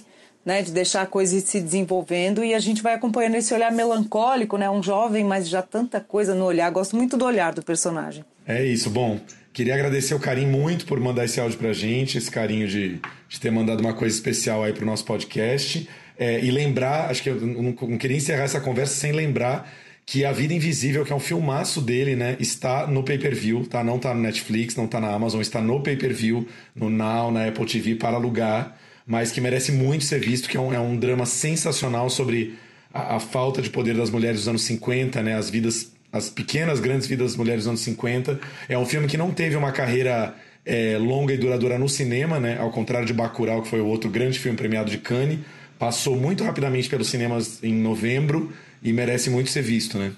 né, de deixar a coisa se desenvolvendo e a gente vai acompanhando esse olhar melancólico, né, um jovem, mas já tanta coisa no olhar. Gosto muito do olhar do personagem. É isso, bom. Queria agradecer o carinho muito por mandar esse áudio pra gente, esse carinho de, de ter mandado uma coisa especial aí pro nosso podcast. É, e lembrar, acho que eu não, não queria encerrar essa conversa sem lembrar que A Vida Invisível, que é um filmaço dele, né, está no pay-per-view, tá? Não tá no Netflix, não tá na Amazon, está no pay-per-view, no Now, na Apple TV para alugar mas que merece muito ser visto, que é um, é um drama sensacional sobre a, a, falta de poder das mulheres dos anos 50, né? As vidas, as pequenas, grandes vidas das mulheres dos anos 50. É um filme que não teve uma carreira é, longa e duradoura no cinema, né? Ao contrário de Bacurau, que foi o outro grande filme premiado de Cannes. Passou muito rapidamente pelos cinemas em novembro e merece muito ser visto, né?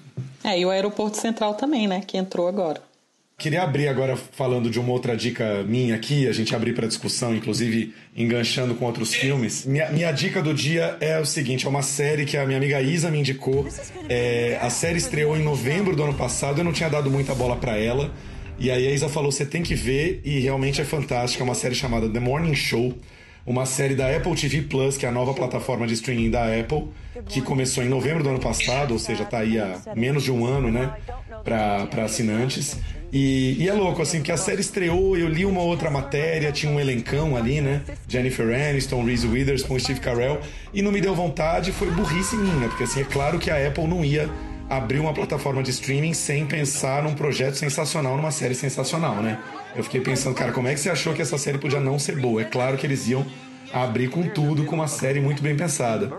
É, e o Aeroporto Central também, né? Que entrou agora. Queria abrir agora falando de uma outra dica minha aqui, a gente abrir para discussão, inclusive enganchando com outros filmes. Minha, minha, dica do dia é o seguinte: é uma série que a minha amiga Isa me indicou. É, a série estreou em novembro do ano passado, eu não tinha dado muita bola para ela. E aí a Isa falou: você tem que ver, e realmente é fantástica. É uma série chamada The Morning Show, uma série da Apple TV Plus, que é a nova plataforma de streaming da Apple, que começou em novembro do ano passado, ou seja, tá aí há menos de um ano, né, para assinantes. E, e, é louco, assim, que a série estreou, eu li uma outra matéria, tinha um elencão ali, né? Jennifer Aniston, Reese Witherspoon, Steve Carell, e não me deu vontade, foi burrice minha, porque assim, é claro que a Apple não ia abrir uma plataforma de streaming sem pensar num projeto sensacional, numa série sensacional, né? Eu fiquei pensando, cara, como é que você achou que essa série podia não ser boa? É claro que eles iam abrir com tudo, com uma série muito bem pensada.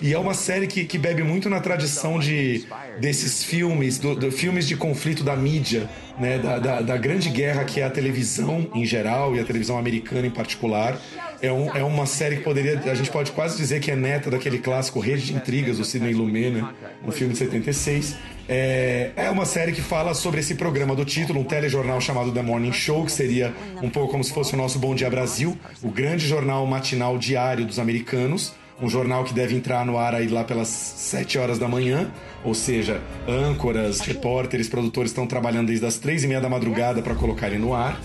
E é uma série que, que bebe muito na tradição de, desses filmes, do, do filmes de conflito da mídia, né, da, da, da, grande guerra que é a televisão em geral e a televisão americana em particular. É, um, é uma série que poderia, a gente pode quase dizer que é neta daquele clássico Rede de Intrigas do Sidney Lumet, né, um filme de 76 É, é uma série que fala sobre esse programa do título, um telejornal chamado The Morning Show, que seria um pouco como se fosse o nosso Bom Dia Brasil, o grande jornal matinal diário dos americanos. Um jornal que deve entrar no ar aí lá pelas 7 horas da manhã, ou seja, âncoras, repórteres, produtores estão trabalhando desde as três e meia da madrugada para colocar ele no ar.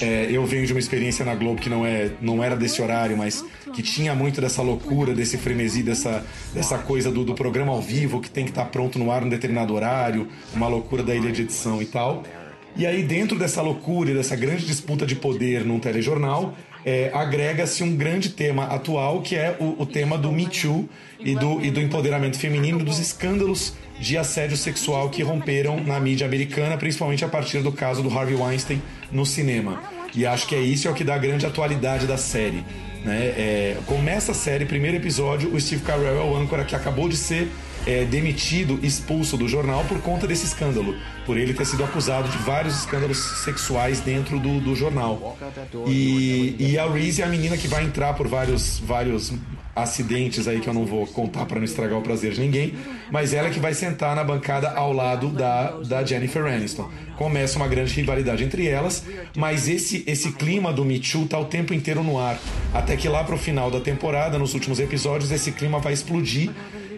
É, eu venho de uma experiência na Globo que não, é, não era desse horário, mas que tinha muito dessa loucura, desse frenesi, dessa, dessa coisa do, do programa ao vivo que tem que estar tá pronto no ar num determinado horário, uma loucura da ilha de edição e tal. E aí, dentro dessa loucura e dessa grande disputa de poder num telejornal, é, agrega-se um grande tema atual, que é o, o, tema do Me Too e do, e do empoderamento feminino, dos escândalos de assédio sexual que romperam na mídia americana, principalmente a partir do caso do Harvey Weinstein no cinema. E acho que é isso é o que dá a grande atualidade da série. Né? É, começa a série, primeiro episódio, o Steve Carell é o âncora que acabou de ser é, demitido, expulso do jornal por conta desse escândalo, por ele ter sido acusado de vários escândalos sexuais dentro do, do jornal. E, e a Reese é a menina que vai entrar por vários, vários acidentes aí que eu não vou contar para não estragar o prazer de ninguém, mas ela é que vai sentar na bancada ao lado da, da Jennifer Aniston. Começa uma grande rivalidade entre elas, mas esse, esse clima do Me Too tá o tempo inteiro no ar. Até que lá pro final da temporada, nos últimos episódios, esse clima vai explodir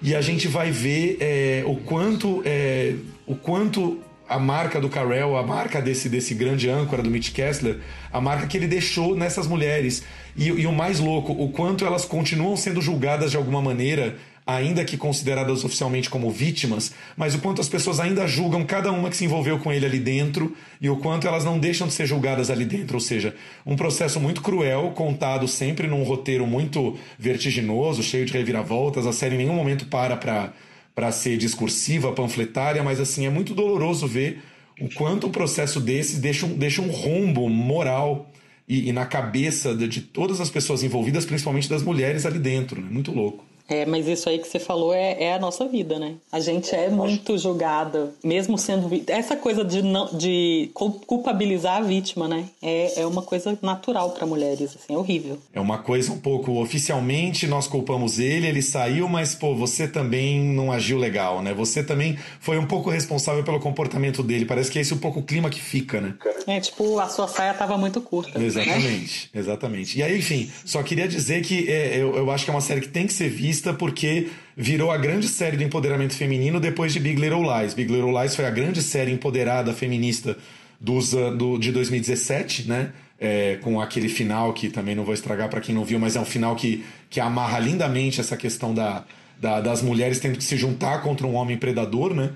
e a gente vai ver é, o quanto é, o quanto a marca do Carell, a marca desse, desse grande âncora do Mitch Kessler, a marca que ele deixou nessas mulheres. E, e, o mais louco, o quanto elas continuam sendo julgadas de alguma maneira, ainda que consideradas oficialmente como vítimas, mas o quanto as pessoas ainda julgam cada uma que se envolveu com ele ali dentro e o quanto elas não deixam de ser julgadas ali dentro. Ou seja, um processo muito cruel, contado sempre num roteiro muito vertiginoso, cheio de reviravoltas. A série em nenhum momento para para para ser discursiva, panfletária, mas assim, é muito doloroso ver o quanto um processo desse deixa um, deixa um rombo moral e, e na cabeça de, de, todas as pessoas envolvidas, principalmente das mulheres ali dentro. Né? Muito louco. É, mas isso aí que você falou é, é a nossa vida, né? A gente é muito julgada, mesmo sendo. Essa coisa de, não, de culpabilizar a vítima, né? É, é uma coisa natural para mulheres, assim, é horrível. É uma coisa um pouco. Oficialmente nós culpamos ele, ele saiu, mas, pô, você também não agiu legal, né? Você também foi um pouco responsável pelo comportamento dele. Parece que é esse um pouco o clima que fica, né? É, tipo, a sua saia tava muito curta. Exatamente, né? exatamente. E aí, enfim, só queria dizer que é, eu, eu acho que é uma série que tem que ser vista porque virou a grande série do empoderamento feminino depois de Big Little Lies. Big Little Lies foi a grande série empoderada feminista dos, do, de 2017, né? É, com aquele final que também não vou estragar para quem não viu, mas é um final que, que amarra lindamente essa questão da, da, das mulheres tendo que se juntar contra um homem predador, né?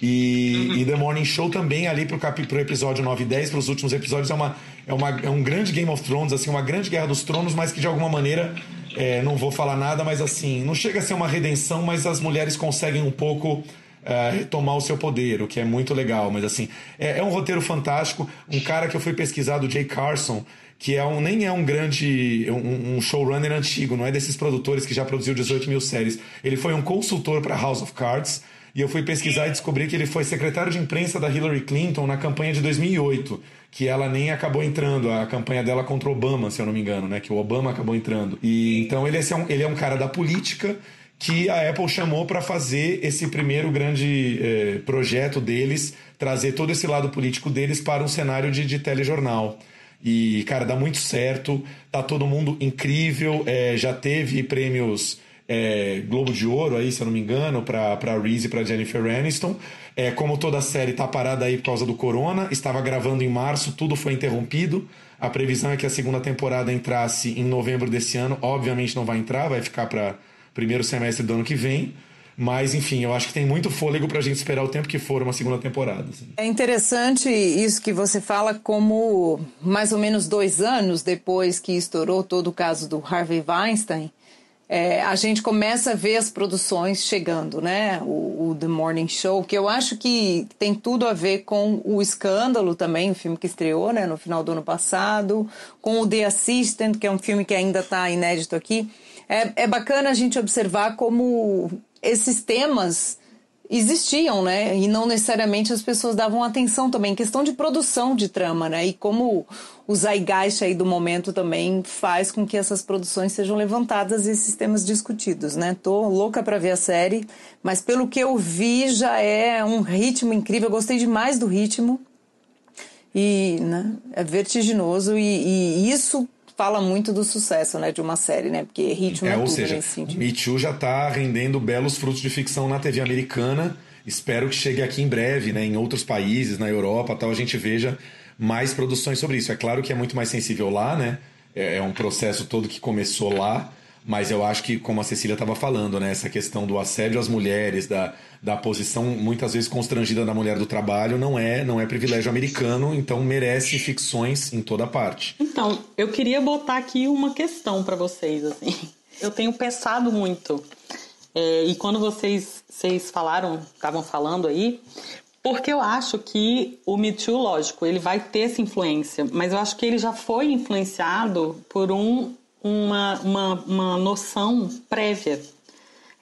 E, e The Morning Show também ali pro, cap, pro episódio 9 e 10, pros últimos episódios, é, uma, é, uma, é um grande Game of Thrones, assim, uma grande Guerra dos Tronos, mas que de alguma maneira é, não vou falar nada, mas assim, não chega a ser uma redenção, mas as mulheres conseguem um pouco é, retomar o seu poder, o que é muito legal. Mas assim, é, é, um roteiro fantástico. Um cara que eu fui pesquisar, do Jay Carson, que é um, nem é um grande um, um, showrunner antigo, não é desses produtores que já produziu 18 mil séries. Ele foi um consultor para House of Cards. E eu fui pesquisar e descobri que ele foi secretário de imprensa da Hillary Clinton na campanha de 2008 que ela nem acabou entrando, a campanha dela contra Obama, se eu não me engano, né? Que o Obama acabou entrando. E então ele é um, ele é um cara da política que a Apple chamou para fazer esse primeiro grande eh, projeto deles, trazer todo esse lado político deles para um cenário de, de telejornal. E, cara, dá muito certo, tá todo mundo incrível, é, já teve prêmios é, Globo de Ouro aí, se eu não me engano, para Reese e para Jennifer Aniston. É, como toda a série está parada aí por causa do corona, estava gravando em março, tudo foi interrompido. A previsão é que a segunda temporada entrasse em novembro desse ano. Obviamente não vai entrar, vai ficar para primeiro semestre do ano que vem. Mas, enfim, eu acho que tem muito fôlego para a gente esperar o tempo que for uma segunda temporada. Assim. É interessante isso que você fala, como mais ou menos dois anos depois que estourou todo o caso do Harvey Weinstein, é, a gente começa a ver as produções chegando, né? O, o, The Morning Show, que eu acho que tem tudo a ver com o Escândalo também, o filme que estreou né, no final do ano passado, com o The Assistant, que é um filme que ainda está inédito aqui. É, é bacana a gente observar como esses temas existiam, né? E não necessariamente as pessoas davam atenção também. Questão de produção de trama, né? E como o zeitgeist aí do momento também faz com que essas produções sejam levantadas e esses temas discutidos, né? Tô louca para ver a série, mas pelo que eu vi já é um ritmo incrível. Eu gostei demais do ritmo e né, é vertiginoso e, e isso fala muito do sucesso né, de uma série, né? Porque ritmo é, é ou tudo seja, nesse sentido. Me Too já está rendendo belos frutos de ficção na TV americana. Espero que chegue aqui em breve, né? Em outros países, na Europa, tal, a gente veja mais produções sobre isso. É claro que é muito mais sensível lá, né? É, é um processo todo que começou lá, mas eu acho que, como a Cecília estava falando, né? Essa questão do assédio às mulheres, da, da posição muitas vezes constrangida da mulher do trabalho não é não é privilégio americano, então merece ficções em toda parte. Então, eu queria botar aqui uma questão para vocês assim. Eu tenho pensado muito é, e quando vocês vocês falaram, estavam falando aí, porque eu acho que o Me Too, lógico, ele vai ter essa influência, mas eu acho que ele já foi influenciado por um, uma, uma, uma noção prévia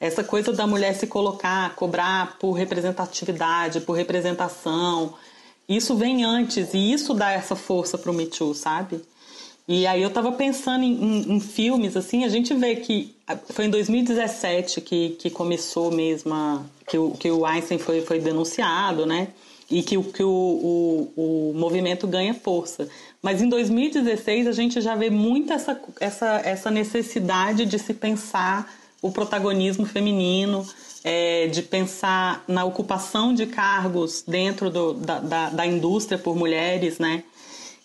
essa coisa da mulher se colocar, cobrar por representatividade, por representação, isso vem antes e isso dá essa força pro Me Too, sabe? E aí eu tava pensando em, em, em, filmes, assim, a gente vê que foi em 2017 que, que começou mesmo, a, que, o, que o Einstein foi, foi denunciado, né? E que, que o, o, o movimento ganha força. Mas em 2016 a gente já vê muito essa, essa, essa necessidade de se pensar o protagonismo feminino, é, de pensar na ocupação de cargos dentro do, da, da, da, indústria por mulheres, né?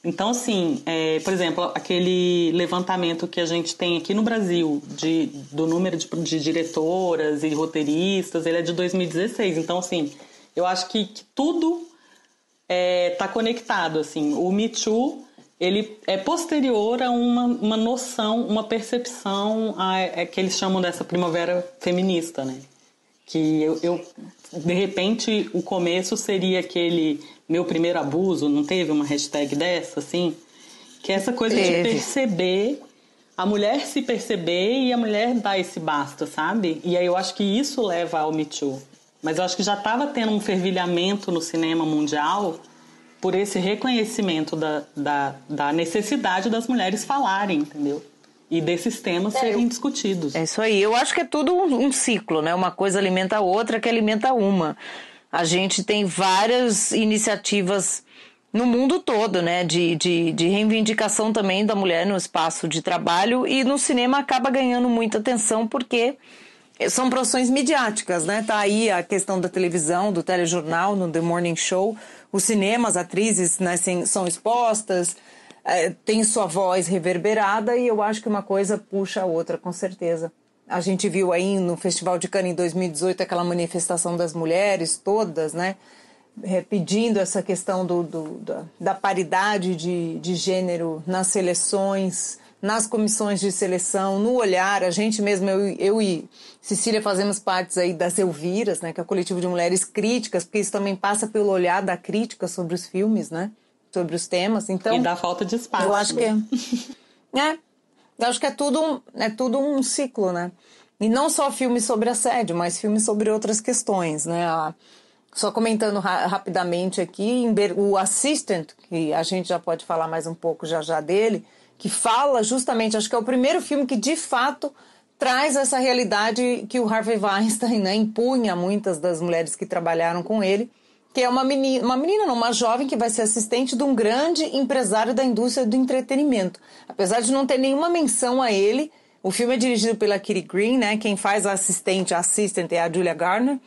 Então, assim, é, por exemplo, aquele levantamento que a gente tem aqui no Brasil de, do número de, de diretoras e roteiristas, ele é de 2016. Então, assim, eu acho que, que tudo está é, tá conectado, assim. O Me Too ele é posterior a uma, uma noção, uma percepção a, é que eles chamam dessa primavera feminista, né? Que eu, eu, de repente o começo seria aquele meu primeiro abuso, não teve uma hashtag dessa assim? Que é essa coisa teve. de perceber a mulher se perceber e a mulher dar esse basta, sabe? E aí eu acho que isso leva ao Me Too. Mas eu acho que já estava tendo um fervilhamento no cinema mundial por esse reconhecimento da, da, da necessidade das mulheres falarem, entendeu? E desses temas é, serem discutidos. É isso aí. Eu acho que é tudo um, um ciclo, né? Uma coisa alimenta a outra, que alimenta uma. A gente tem várias iniciativas no mundo todo, né, de, de, de, reivindicação também da mulher no espaço de trabalho. E no cinema acaba ganhando muita atenção porque são produções midiáticas, né, tá aí a questão da televisão, do telejornal, no The Morning Show, o cinema, as atrizes né, são expostas, é, tem sua voz reverberada e eu acho que uma coisa puxa a outra, com certeza. A gente viu aí no Festival de Cannes em 2018 aquela manifestação das mulheres todas, né? É, pedindo essa questão do, do da, da, paridade de, de gênero nas seleções, nas comissões de seleção, no olhar. A gente mesmo, eu, eu e Cecília fazemos partes aí das Elviras, né, que é o coletivo de mulheres críticas, porque isso também passa pelo olhar da crítica sobre os filmes, né, sobre os temas. Então, e da falta de espaço. Eu acho que é, é eu acho que é tudo, um, é tudo um ciclo, né? E não só filmes sobre assédio, mas filmes sobre outras questões, né? A, só comentando ra rapidamente aqui, o Assistant, que a gente já pode falar mais um pouco já já dele, que fala justamente, acho que é o primeiro filme que de fato traz essa realidade que o Harvey Weinstein né, impunha a muitas das mulheres que trabalharam com ele, que é uma menina, uma menina, uma jovem que vai ser assistente de um grande empresário da indústria do entretenimento. Apesar de não ter nenhuma menção a ele, o filme é dirigido pela Kitty Green, né? Quem faz a assistente, a assistant é a Julia Garner.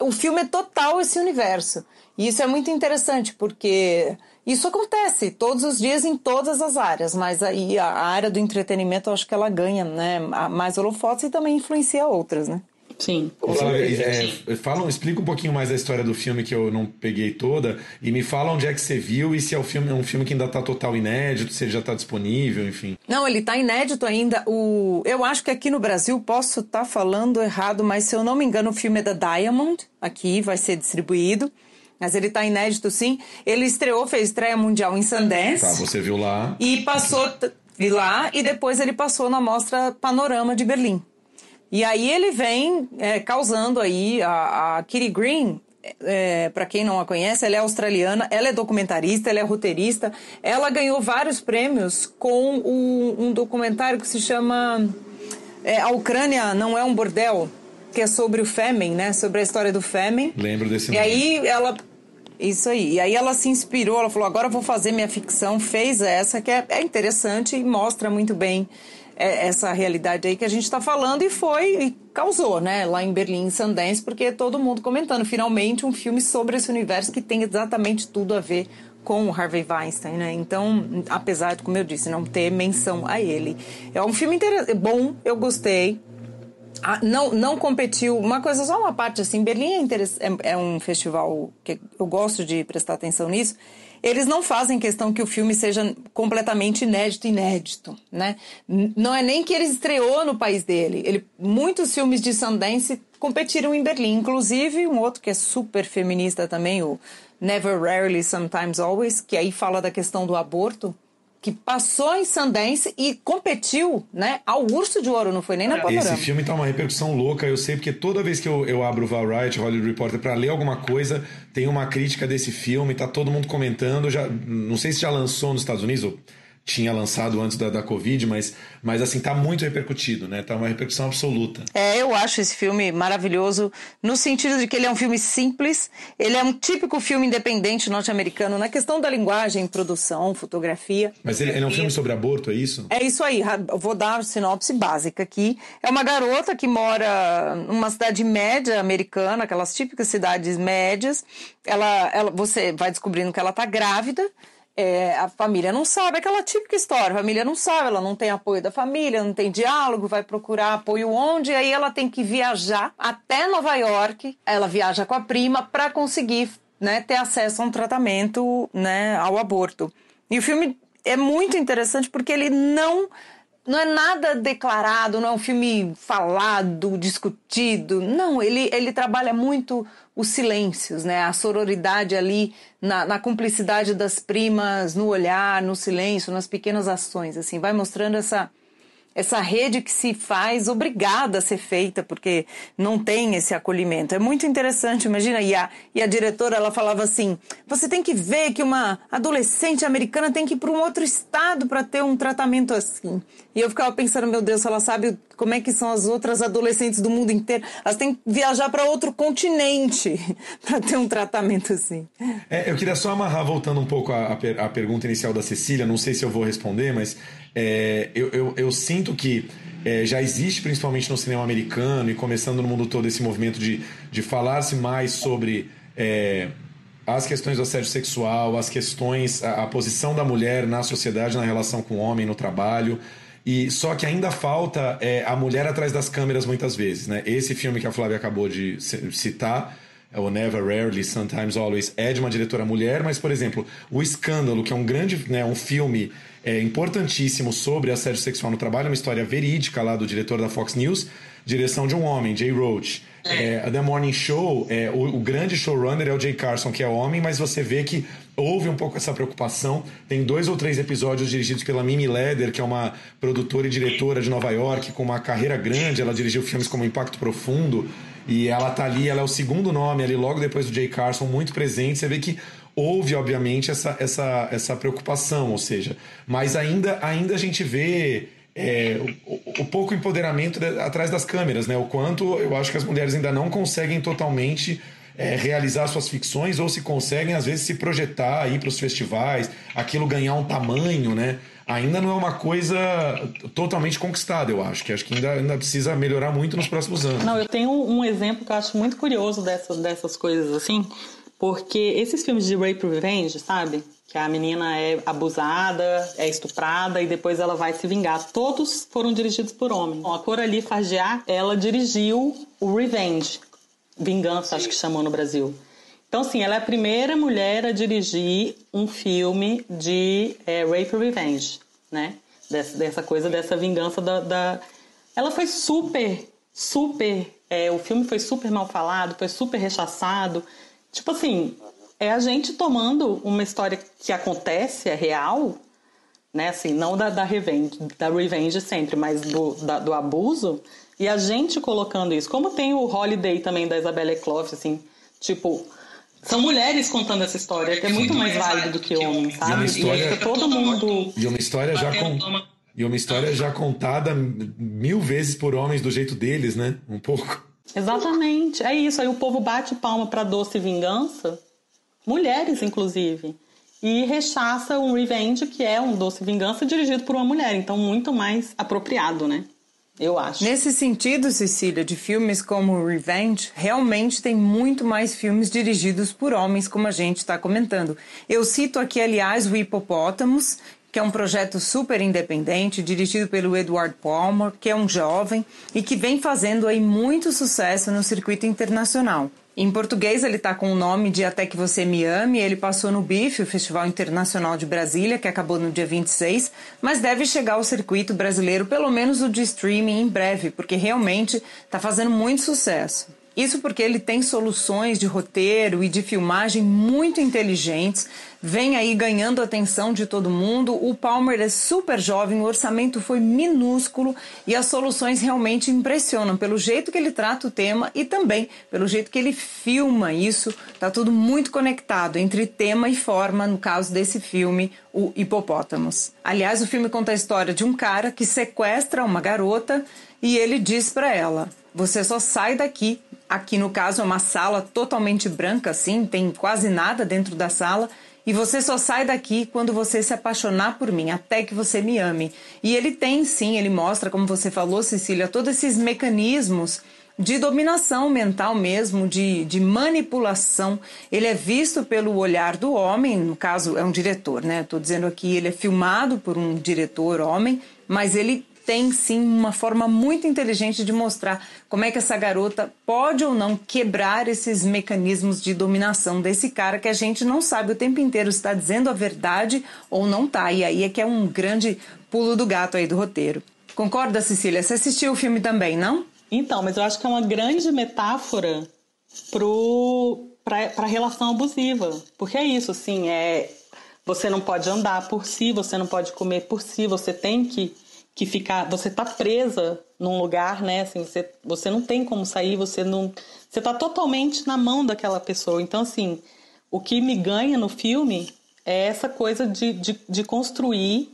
O filme é total esse universo. E isso é muito interessante, porque isso acontece todos os dias em todas as áreas, mas aí a área do entretenimento eu acho que ela ganha né, mais holofotes e também influencia outras, né? Sim. é, falam, explica um pouquinho mais a história do filme que eu não peguei toda e me fala onde é que você viu e se é um filme, um filme que ainda está total inédito, se ele já está disponível, enfim. Não, ele está inédito ainda. O, eu acho que aqui no Brasil posso estar tá falando errado, mas se eu não me engano o filme é da Diamond, aqui vai ser distribuído. Mas ele tá inédito sim. Ele estreou, fez estreia mundial em Sundance. Tá, você viu lá. E passou vi lá e depois ele passou na mostra Panorama de Berlim. E aí ele vem é, causando aí a, a Kitty Green. É, para quem não a conhece, ela é australiana, ela é documentarista, ela é roteirista. Ela ganhou vários prêmios com o, um documentário que se chama é, A Ucrânia Não É um Bordel, que é sobre o Fêmen, né? Sobre a história do Fêmen. Lembro desse E nome. aí ela. Isso aí. E aí ela se inspirou, ela falou: agora eu vou fazer minha ficção. Fez essa, que é, é interessante e mostra muito bem essa realidade aí que a gente está falando. E foi, e causou, né? Lá em Berlim, em Sundance, porque todo mundo comentando. Finalmente, um filme sobre esse universo que tem exatamente tudo a ver com o Harvey Weinstein, né? Então, apesar de, como eu disse, não ter menção a ele. É um filme inter... bom, eu gostei. Ah, não, não competiu. Uma coisa, só uma parte assim. Berlim é, é, é um festival que eu gosto de prestar atenção nisso. Eles não fazem questão que o filme seja completamente inédito, inédito, né? Não é nem que ele estreou no país dele. Ele, muitos filmes de Sundance competiram em Berlim, inclusive um outro que é super feminista também, o Never, Rarely, Sometimes, Always, que aí fala da questão do aborto que passou em Sundance e competiu, né, ao Urso de Ouro, não foi nem na Panorama. Esse filme tá uma repercussão louca, eu sei, porque toda vez que eu, eu abro o Variety, Hollywood Reporter, pra ler alguma coisa, tem uma crítica desse filme, tá todo mundo comentando. Já, não sei se já lançou nos Estados Unidos, ou tinha lançado antes da, da Covid, mas, mas assim, tá muito repercutido, né? Tá uma repercussão absoluta. É, eu acho esse filme maravilhoso no sentido de que ele é um filme simples, ele é um típico filme independente norte-americano na questão da linguagem, produção, fotografia. Mas ele, ele é um filme sobre aborto, é isso? É isso aí, vou dar a sinopse básica aqui. É uma garota que mora numa cidade média americana, aquelas típicas cidades médias. Ela, ela, você vai descobrindo que ela tá grávida. É, a família não sabe, aquela típica história. A família não sabe, ela não tem apoio da família, não tem diálogo, vai procurar apoio onde, aí ela tem que viajar até Nova York. Ela viaja com a prima para conseguir né, ter acesso a um tratamento né, ao aborto. E o filme é muito interessante porque ele não não é nada declarado, não é um filme falado, discutido. Não, ele, ele trabalha muito os silêncios, né? A sororidade ali, na, na cumplicidade das primas, no olhar, no silêncio, nas pequenas ações, assim, vai mostrando essa essa rede que se faz obrigada a ser feita porque não tem esse acolhimento. É muito interessante, imagina. E a, e a diretora ela falava assim: você tem que ver que uma adolescente americana tem que ir para um outro estado para ter um tratamento assim. E eu ficava pensando, meu Deus, ela sabe como é que são as outras adolescentes do mundo inteiro. Elas têm que viajar para outro continente para ter um tratamento assim. É, eu queria só amarrar, voltando um pouco à, à per- à pergunta inicial da Cecília, não sei se eu vou responder, mas é, eu, eu, eu sinto que é, já existe, principalmente no cinema americano e começando no mundo todo, esse movimento de, de falar-se mais sobre é, as questões do assédio sexual, as questões, a, a posição da mulher na sociedade, na relação com o homem, no trabalho. E só que ainda falta é, a mulher atrás das câmeras muitas vezes, né? Esse filme que a Flávia acabou de ci- citar, é o Never, Rarely, Sometimes, Always, é de uma diretora mulher, mas, por exemplo, O Escândalo, que é um grande, né, um filme é, importantíssimo sobre assédio sexual no trabalho, é uma história verídica lá do diretor da Fox News, direção de um homem, Jay Roach. É, a The Morning Show, é, o, o grande showrunner é o Jay Carson, que é homem, mas você vê que houve um pouco essa preocupação. Tem dois ou três episódios dirigidos pela Mimi Leder, que é uma produtora e diretora de Nova York, com uma carreira grande. Ela dirigiu filmes como Impacto Profundo. E ela tá ali, ela é o segundo nome ali, logo depois do Jay Carson, muito presente. Você vê que houve, obviamente, essa, essa, essa preocupação, ou seja, mas ainda, ainda a gente vê é, o, o pouco empoderamento de- atrás das câmeras, né? O quanto eu acho que as mulheres ainda não conseguem totalmente é, realizar suas ficções ou se conseguem, às vezes, se projetar, ir para os festivais, aquilo ganhar um tamanho, né? Ainda não é uma coisa totalmente conquistada, eu acho. Que acho que ainda, ainda precisa melhorar muito nos próximos anos. Não, eu tenho um exemplo que eu acho muito curioso dessas, dessas coisas assim, porque esses filmes de rape revenge, sabe? Que a menina é abusada, é estuprada e depois ela vai se vingar. Todos foram dirigidos por homens. Bom, a Coralie Fargeat, ela dirigiu o Revenge, Vingança, acho que chamou no Brasil. Então, sim, ela é a primeira mulher a dirigir um filme de é, rape revenge, né? Dessa, dessa coisa, dessa vingança da, da... Ela foi super, super... é, o filme foi super mal falado, foi super rechaçado. Tipo assim, é a gente tomando uma história que acontece, é real, né? Assim, não da, da revenge, da revenge sempre, mas do, da, do abuso. E a gente colocando isso. Como tem o Holiday também da Isabelle Clough, assim, tipo, são mulheres contando essa história, que é muito mais válido do que homens, sabe? E, uma história, e todo mundo. E uma história já com. E uma história já contada mil vezes por homens do jeito deles, né? Um pouco. Exatamente. É isso. Aí o povo bate palma pra doce vingança. Mulheres, inclusive. E rechaça um Revenge, que é um doce vingança dirigido por uma mulher. Então, muito mais apropriado, né? Eu acho. Nesse sentido, Cecília, de filmes como Revenge, realmente tem muito mais filmes dirigidos por homens, como a gente está comentando. Eu cito aqui, aliás, o Hipopótamos, que é um projeto super independente, dirigido pelo Edward Palmer, que é um jovem e que vem fazendo aí muito sucesso no circuito internacional. Em português, ele está com o nome de Até Que Você Me Ame. Ele passou no BIF, o Festival Internacional de Brasília, que acabou no dia 26, mas deve chegar ao circuito brasileiro, pelo menos o de streaming, em breve, porque realmente está fazendo muito sucesso. Isso porque ele tem soluções de roteiro e de filmagem muito inteligentes, vem aí ganhando a atenção de todo mundo. O Palmer é super jovem, o orçamento foi minúsculo e as soluções realmente impressionam pelo jeito que ele trata o tema e também pelo jeito que ele filma isso. Tá tudo muito conectado entre tema e forma, no caso desse filme, o Hipopótamos. Aliás, o filme conta a história de um cara que sequestra uma garota e ele diz para ela: "Você só sai daqui Aqui no caso é uma sala totalmente branca, assim, tem quase nada dentro da sala. E você só sai daqui quando você se apaixonar por mim, até que você me ame. E ele tem sim, ele mostra, como você falou, Cecília, todos esses mecanismos de dominação mental mesmo, de, de manipulação. Ele é visto pelo olhar do homem, no caso é um diretor, né? Estou dizendo aqui, ele é filmado por um diretor homem, mas ele tem sim uma forma muito inteligente de mostrar como é que essa garota pode ou não quebrar esses mecanismos de dominação desse cara que a gente não sabe o tempo inteiro se está dizendo a verdade ou não tá. E aí é que é um grande pulo do gato aí do roteiro. Concorda, Cecília? Você assistiu o filme também, não? Então, mas eu acho que é uma grande metáfora para a relação abusiva. Porque é isso, assim, é, você não pode andar por si, você não pode comer por si, você tem que que ficar, você tá presa num lugar, né? Assim, você, você não tem como sair, você não, você tá totalmente na mão daquela pessoa. Então, assim, o que me ganha no filme é essa coisa de, de, de construir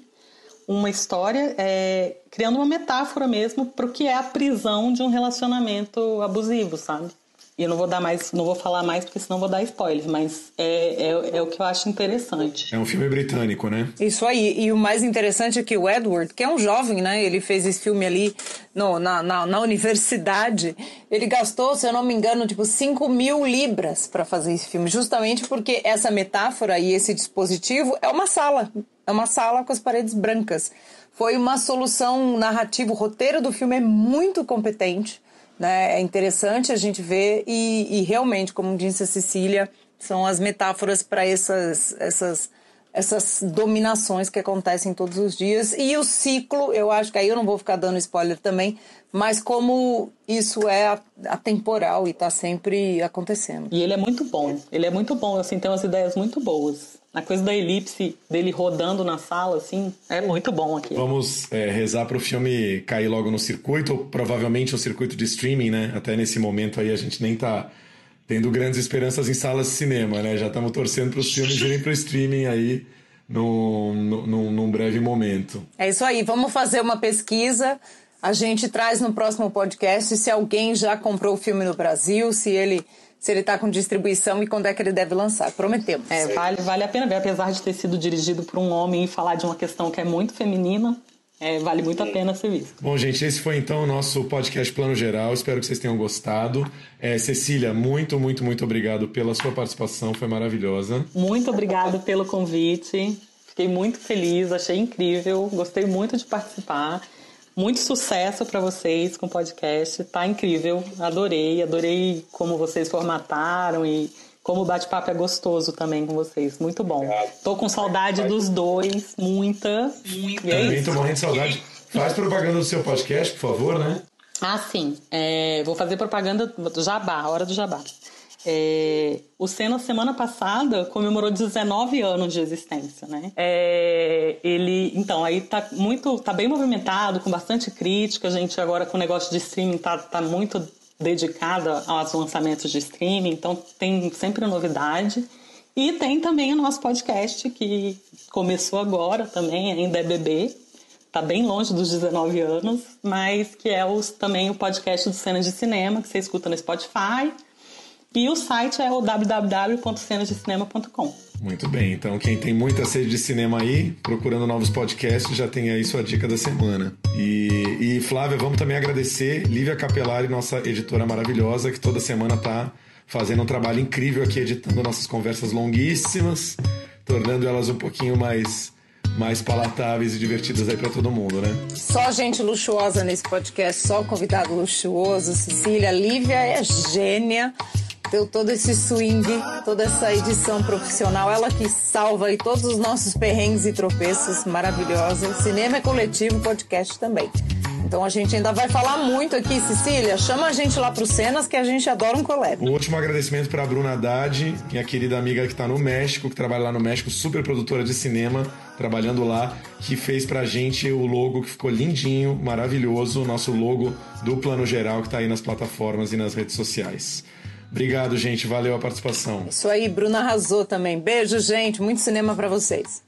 uma história, é, criando uma metáfora mesmo para o que é a prisão de um relacionamento abusivo, sabe? E eu não vou dar mais, não vou falar mais porque senão vou dar spoilers, mas é, é, é, o que eu acho interessante. É um filme britânico, né? Isso aí. E o mais interessante é que o Edward, que é um jovem, né? Ele fez esse filme ali no, na, na, na universidade. Ele gastou, se eu não me engano, tipo 5 mil libras para fazer esse filme, justamente porque essa metáfora e esse dispositivo é uma sala. É uma sala com as paredes brancas. Foi uma solução narrativa. O roteiro do filme é muito competente né? É interessante a gente ver e, e realmente, como disse a Cecília, são as metáforas para essas, essas, essas dominações que acontecem todos os dias. E o ciclo, eu acho que aí eu não vou ficar dando spoiler também, mas como isso é atemporal e está sempre acontecendo. E ele é muito bom, ele é muito bom, assim, tem umas ideias muito boas. A coisa da elipse dele rodando na sala, assim, é muito bom aqui. Vamos é, rezar para o filme cair logo no circuito, ou provavelmente o circuito de streaming, né? Até nesse momento aí a gente nem tá tendo grandes esperanças em salas de cinema, né? Já estamos torcendo para os filmes irem para o streaming aí num, num, num breve momento. É isso aí, vamos fazer uma pesquisa. A gente traz no próximo podcast se alguém já comprou o filme no Brasil, se ele se ele está com distribuição e quando é que ele deve lançar. Prometemos. É, vale, vale a pena ver, apesar de ter sido dirigido por um homem e falar de uma questão que é muito feminina. É, vale muito a pena ser visto. Bom, gente, esse foi então o nosso podcast Plano Geral. Espero que vocês tenham gostado. É, Cecília, muito, muito, muito obrigado pela sua participação. Foi maravilhosa. Muito obrigado pelo convite. Fiquei muito feliz, achei incrível. Gostei muito de participar. Muito sucesso para vocês com o podcast. Tá incrível. Adorei, adorei como vocês formataram e como o bate-papo é gostoso também com vocês. Muito bom. Obrigado. Tô com saudade dos dois, muita. Muita. É Também tô morrendo de saudade. Faz propaganda do seu podcast, por favor, né? Ah, sim. É, vou fazer propaganda do Jabá, hora do Jabá. É, o Senna, semana passada, comemorou 19 anos de existência, né? É, ele, então, aí tá muito, tá bem movimentado, com bastante crítica. A gente agora com o negócio de streaming tá, tá muito dedicada aos lançamentos de streaming, então tem sempre novidade. E tem também o nosso podcast que começou agora também, ainda é bebê, tá bem longe dos 19 anos, mas que é os, também o podcast do Cena de Cinema, que você escuta no Spotify e o site é o www.cenasdecinema.com. Muito bem, então quem tem muita sede de cinema aí, procurando novos podcasts, já tem aí sua dica da semana. E, e Flávia, vamos também agradecer Lívia Capelari, nossa editora maravilhosa, que toda semana tá fazendo um trabalho incrível aqui, editando nossas conversas longuíssimas, tornando elas um pouquinho mais mais palatáveis e divertidas aí para todo mundo, né? Só gente luxuosa nesse podcast, só convidado luxuoso. Cecília, Lívia é gênia deu todo esse swing, toda essa edição profissional. Ela que salva aí todos os nossos perrengues e tropeços maravilhosa. Cinema é coletivo, podcast também. Então a gente ainda vai falar muito aqui, Cecília. Chama a gente lá para cenas que a gente adora um collab. O último agradecimento para a Bruna Haddad, minha querida amiga que está no México, que trabalha lá no México, super produtora de cinema, trabalhando lá, que fez para a gente o logo que ficou lindinho, maravilhoso, nosso logo do Plano Geral que está aí nas plataformas e nas redes sociais. Obrigado, gente. Valeu a participação. Isso aí, Bruna arrasou também. Beijo, gente. Muito cinema para vocês.